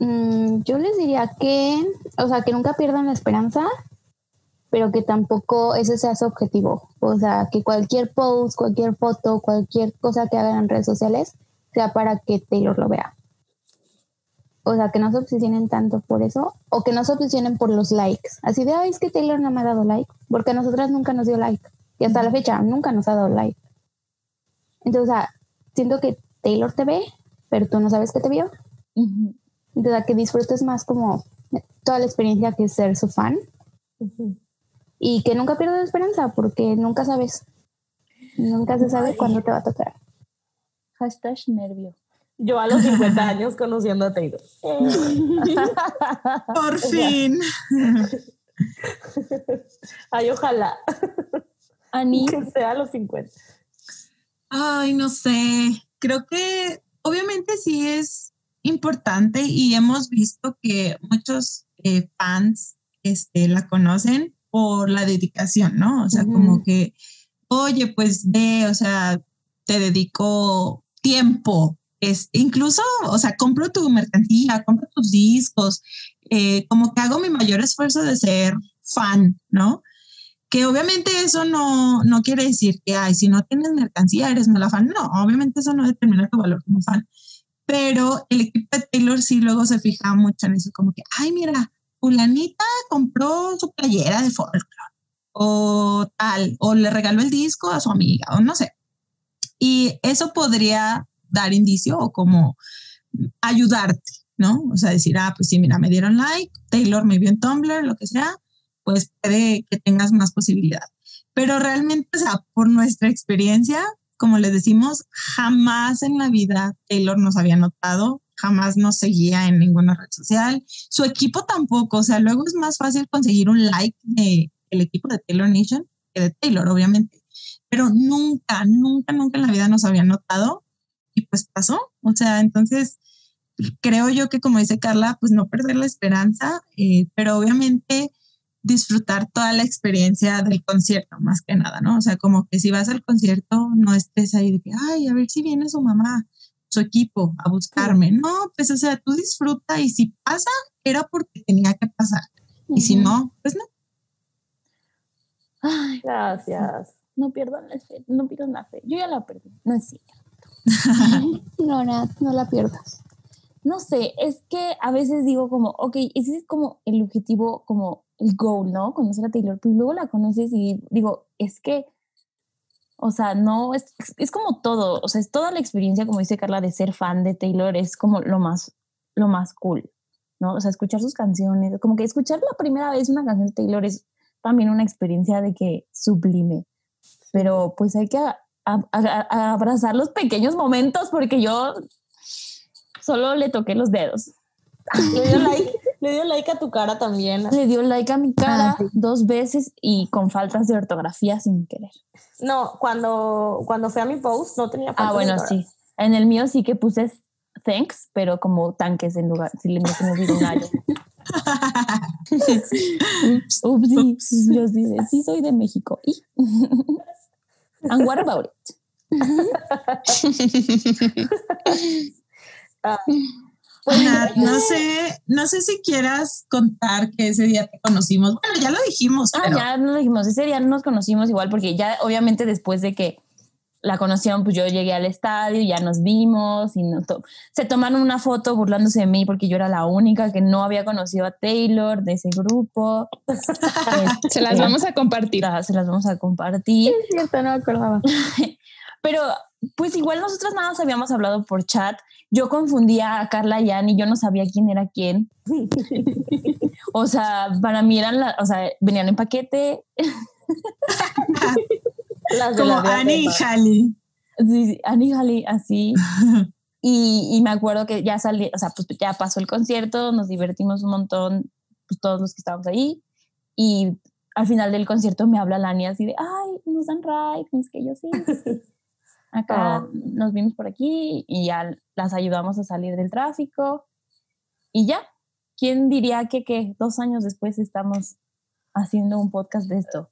Mm, yo les diría que, o sea, que nunca pierdan la esperanza, pero que tampoco ese sea su objetivo. O sea, que cualquier post, cualquier foto, cualquier cosa que hagan en redes sociales sea para que Taylor lo vea. O sea, que no se obsesionen tanto por eso, o que no se obsesionen por los likes. Así de, ay, es que Taylor no me ha dado like, porque a nosotras nunca nos dio like. Y hasta la fecha nunca nos ha dado like. Entonces, o sea, siento que Taylor te ve, pero tú no sabes que te vio. Uh -huh. Entonces, a que disfrutes más como toda la experiencia que es ser su fan. Uh -huh. Y que nunca pierdas esperanza, porque nunca sabes. Nunca se sabe cuándo te va a tocar. Hashtag nervio. Yo a los 50 años conociendo a Taylor. Por fin. Ay, ojalá. Ani, Que sea a los 50. Ay, no sé. Creo que obviamente sí es importante y hemos visto que muchos eh, fans este, la conocen por la dedicación, ¿no? O sea, Ujú. como que, oye, pues ve, o sea, te dedico tiempo. Es, incluso, o sea, compro tu mercancía, compro tus discos, eh, como que hago mi mayor esfuerzo de ser fan, ¿no? Que obviamente eso no, no quiere decir que, ay, si no tienes mercancía eres mala fan. No, obviamente eso no determina tu valor como fan. Pero el equipo de Taylor sí luego se fija mucho en eso, como que, ay, mira, fulanita compró su playera de folklore o tal, o le regaló el disco a su amiga, o no sé. Y eso podría dar indicio o como ayudarte, ¿no? O sea, decir, ah, pues sí, mira, me dieron like, Taylor me vio en Tumblr, lo que sea, pues puede que tengas más posibilidad. Pero realmente, o sea, por nuestra experiencia, como les decimos, jamás en la vida Taylor nos había notado, jamás nos seguía en ninguna red social. Su equipo tampoco, o sea, luego es más fácil conseguir un like de el equipo de Taylor Nation que de Taylor, obviamente. Pero nunca, nunca, nunca en la vida nos había notado y pues pasó. O sea, entonces creo yo que como dice Carla, pues no perder la esperanza, eh, pero obviamente disfrutar toda la experiencia del concierto, más que nada, ¿no? O sea, como que si vas al concierto, no estés ahí de que, ay, a ver si viene su mamá, su equipo a buscarme. No, pues, o sea, tú disfruta y si pasa, era porque tenía que pasar. Y si no, pues no. ay, Gracias. no pierdan la fe, no pierdan la fe. Yo ya la perdí, no es cierto. No, Nat, no la pierdas. No sé, es que a veces digo como, ok, ese es como el objetivo, como el goal, ¿no? Conocer a Taylor, pero luego la conoces y digo, es que, o sea, no, es, es como todo, o sea, es toda la experiencia, como dice Carla, de ser fan de Taylor, es como lo más, lo más cool, ¿no? O sea, escuchar sus canciones, como que escuchar la primera vez una canción de Taylor es también una experiencia de que sublime. Pero pues hay que a- a- a- abrazar los pequeños momentos porque yo solo le toqué los dedos. Le dio like, le dio like a tu cara también. Le dio like a mi cara Ah, sí. dos veces y con faltas de ortografía sin querer. No, cuando, cuando fue a mi post no tenía Ah, faltas de bueno, sí. En el mío sí que puse thanks, pero como tanques en lugar, si le me se me olvidó un gallo. Ups, sí, Ups. sí, de- sí soy de México. ¿Y? And what about it? Pues, no sé, no sé si quieras contar que ese día te conocimos. Bueno, ya lo dijimos, Ah, pero ya nos dijimos, ese día nos conocimos igual porque ya obviamente después de que la conocieron, pues yo llegué al estadio, ya nos vimos y nos to- se tomaron una foto burlándose de mí porque yo era la única que no había conocido a Taylor de ese grupo. Se las Este, vamos a compartir. se las vamos a compartir. Es cierto, no me acordaba. Pero pues igual nosotros nada más habíamos hablado por chat. Yo confundía a Carla y Ann y yo no sabía quién era quién. O sea, para mí eran, la, o sea, venían en paquete. las como Annie y. Halley. Sí, sí, Annie Halley, así. Y, y me acuerdo que ya salí, o sea, pues ya pasó el concierto, nos divertimos un montón, pues todos los que estábamos ahí. Y al final del concierto me habla Lani así de, ay, nos dan ride, sé qué, yo sí. Acá Ah. nos vimos por aquí y ya las ayudamos a salir del tráfico. Y ya, ¿quién diría que, que dos años después estamos haciendo un podcast de esto?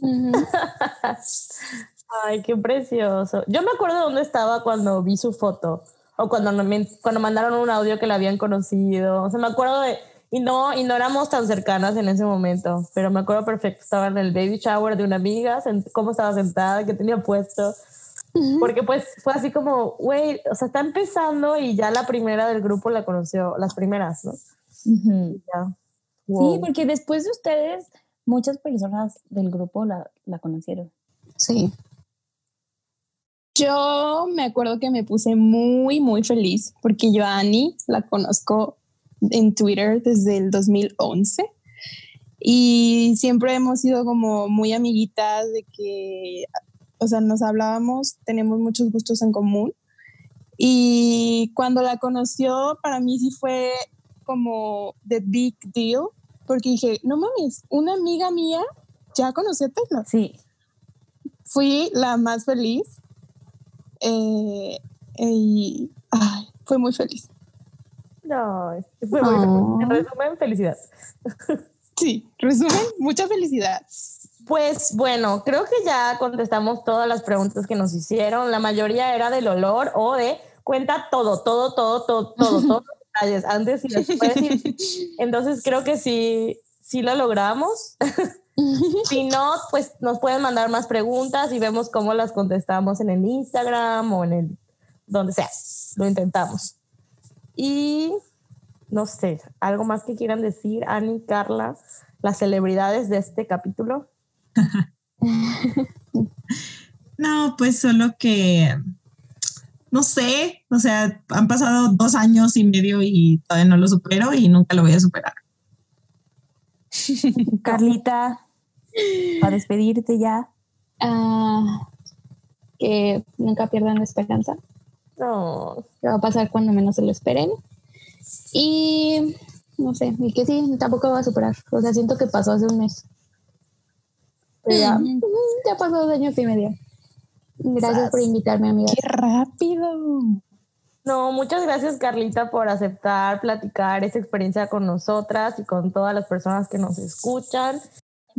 Ujú. Ay, qué precioso. Yo me acuerdo dónde estaba cuando vi su foto o cuando, me- cuando mandaron un audio que la habían conocido. O sea, me acuerdo de... Y no, y no éramos tan cercanas en ese momento, pero me acuerdo perfecto. Estaba en el baby shower de una amiga, cómo estaba sentada, qué tenía puesto. Porque pues fue así como, güey, o sea, está empezando y ya la primera del grupo la conoció, las primeras, ¿no? Ujú. Ya. Sí, Wow. porque después de ustedes, muchas personas del grupo la, la conocieron. Sí. Yo me acuerdo que me puse muy, muy feliz porque yo a Annie la conozco en Twitter desde el 2011 y siempre hemos sido como muy amiguitas de que, o sea, nos hablábamos, tenemos muchos gustos en común y cuando la conoció para mí sí fue como the big deal porque dije, no mames, una amiga mía ya conoció a Taylor Sí, fui la más feliz eh, y ay, fue muy feliz. Ay, fue muy Oh. En resumen, felicidad. Sí, resumen, mucha felicidad. Pues bueno, creo que ya contestamos todas las preguntas que nos hicieron. La mayoría era del olor o de cuenta todo, todo, todo, todo, todo, todos los detalles, antes y después. entonces creo que sí, sí lo logramos. si no, pues nos pueden mandar más preguntas y vemos cómo las contestamos en el Instagram o en el donde sea. Lo intentamos. Y no sé, algo más que quieran decir, Ani, Carla, las celebridades de este capítulo. No, pues solo que, no sé, o sea, han pasado dos años y medio y todavía no lo supero y nunca lo voy a superar. Carlita, para despedirte ya. Ah, que nunca pierdan la esperanza. No, que va a pasar cuando menos se lo esperen. Y no sé, y que sí, tampoco va a superar. O sea, siento que pasó hace un mes. Ya, ya pasó dos años y medio. Gracias por invitarme, amiga. ¡Qué rápido! no, muchas gracias Carlita por aceptar, platicar esa experiencia con nosotras y con todas las personas que nos escuchan.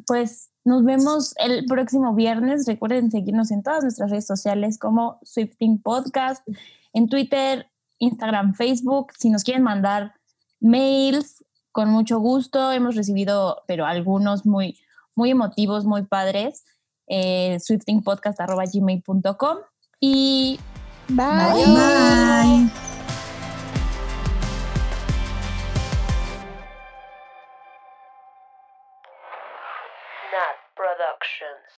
Pues nos vemos el próximo viernes. Recuerden seguirnos en todas nuestras redes sociales como Swifting Podcast, en Twitter, Instagram, Facebook. Si nos quieren mandar mails, con mucho gusto. Hemos recibido, pero algunos muy, muy emotivos, muy padres. Eh, swiftingpodcast.gmail.com y Bye. Bye. Nat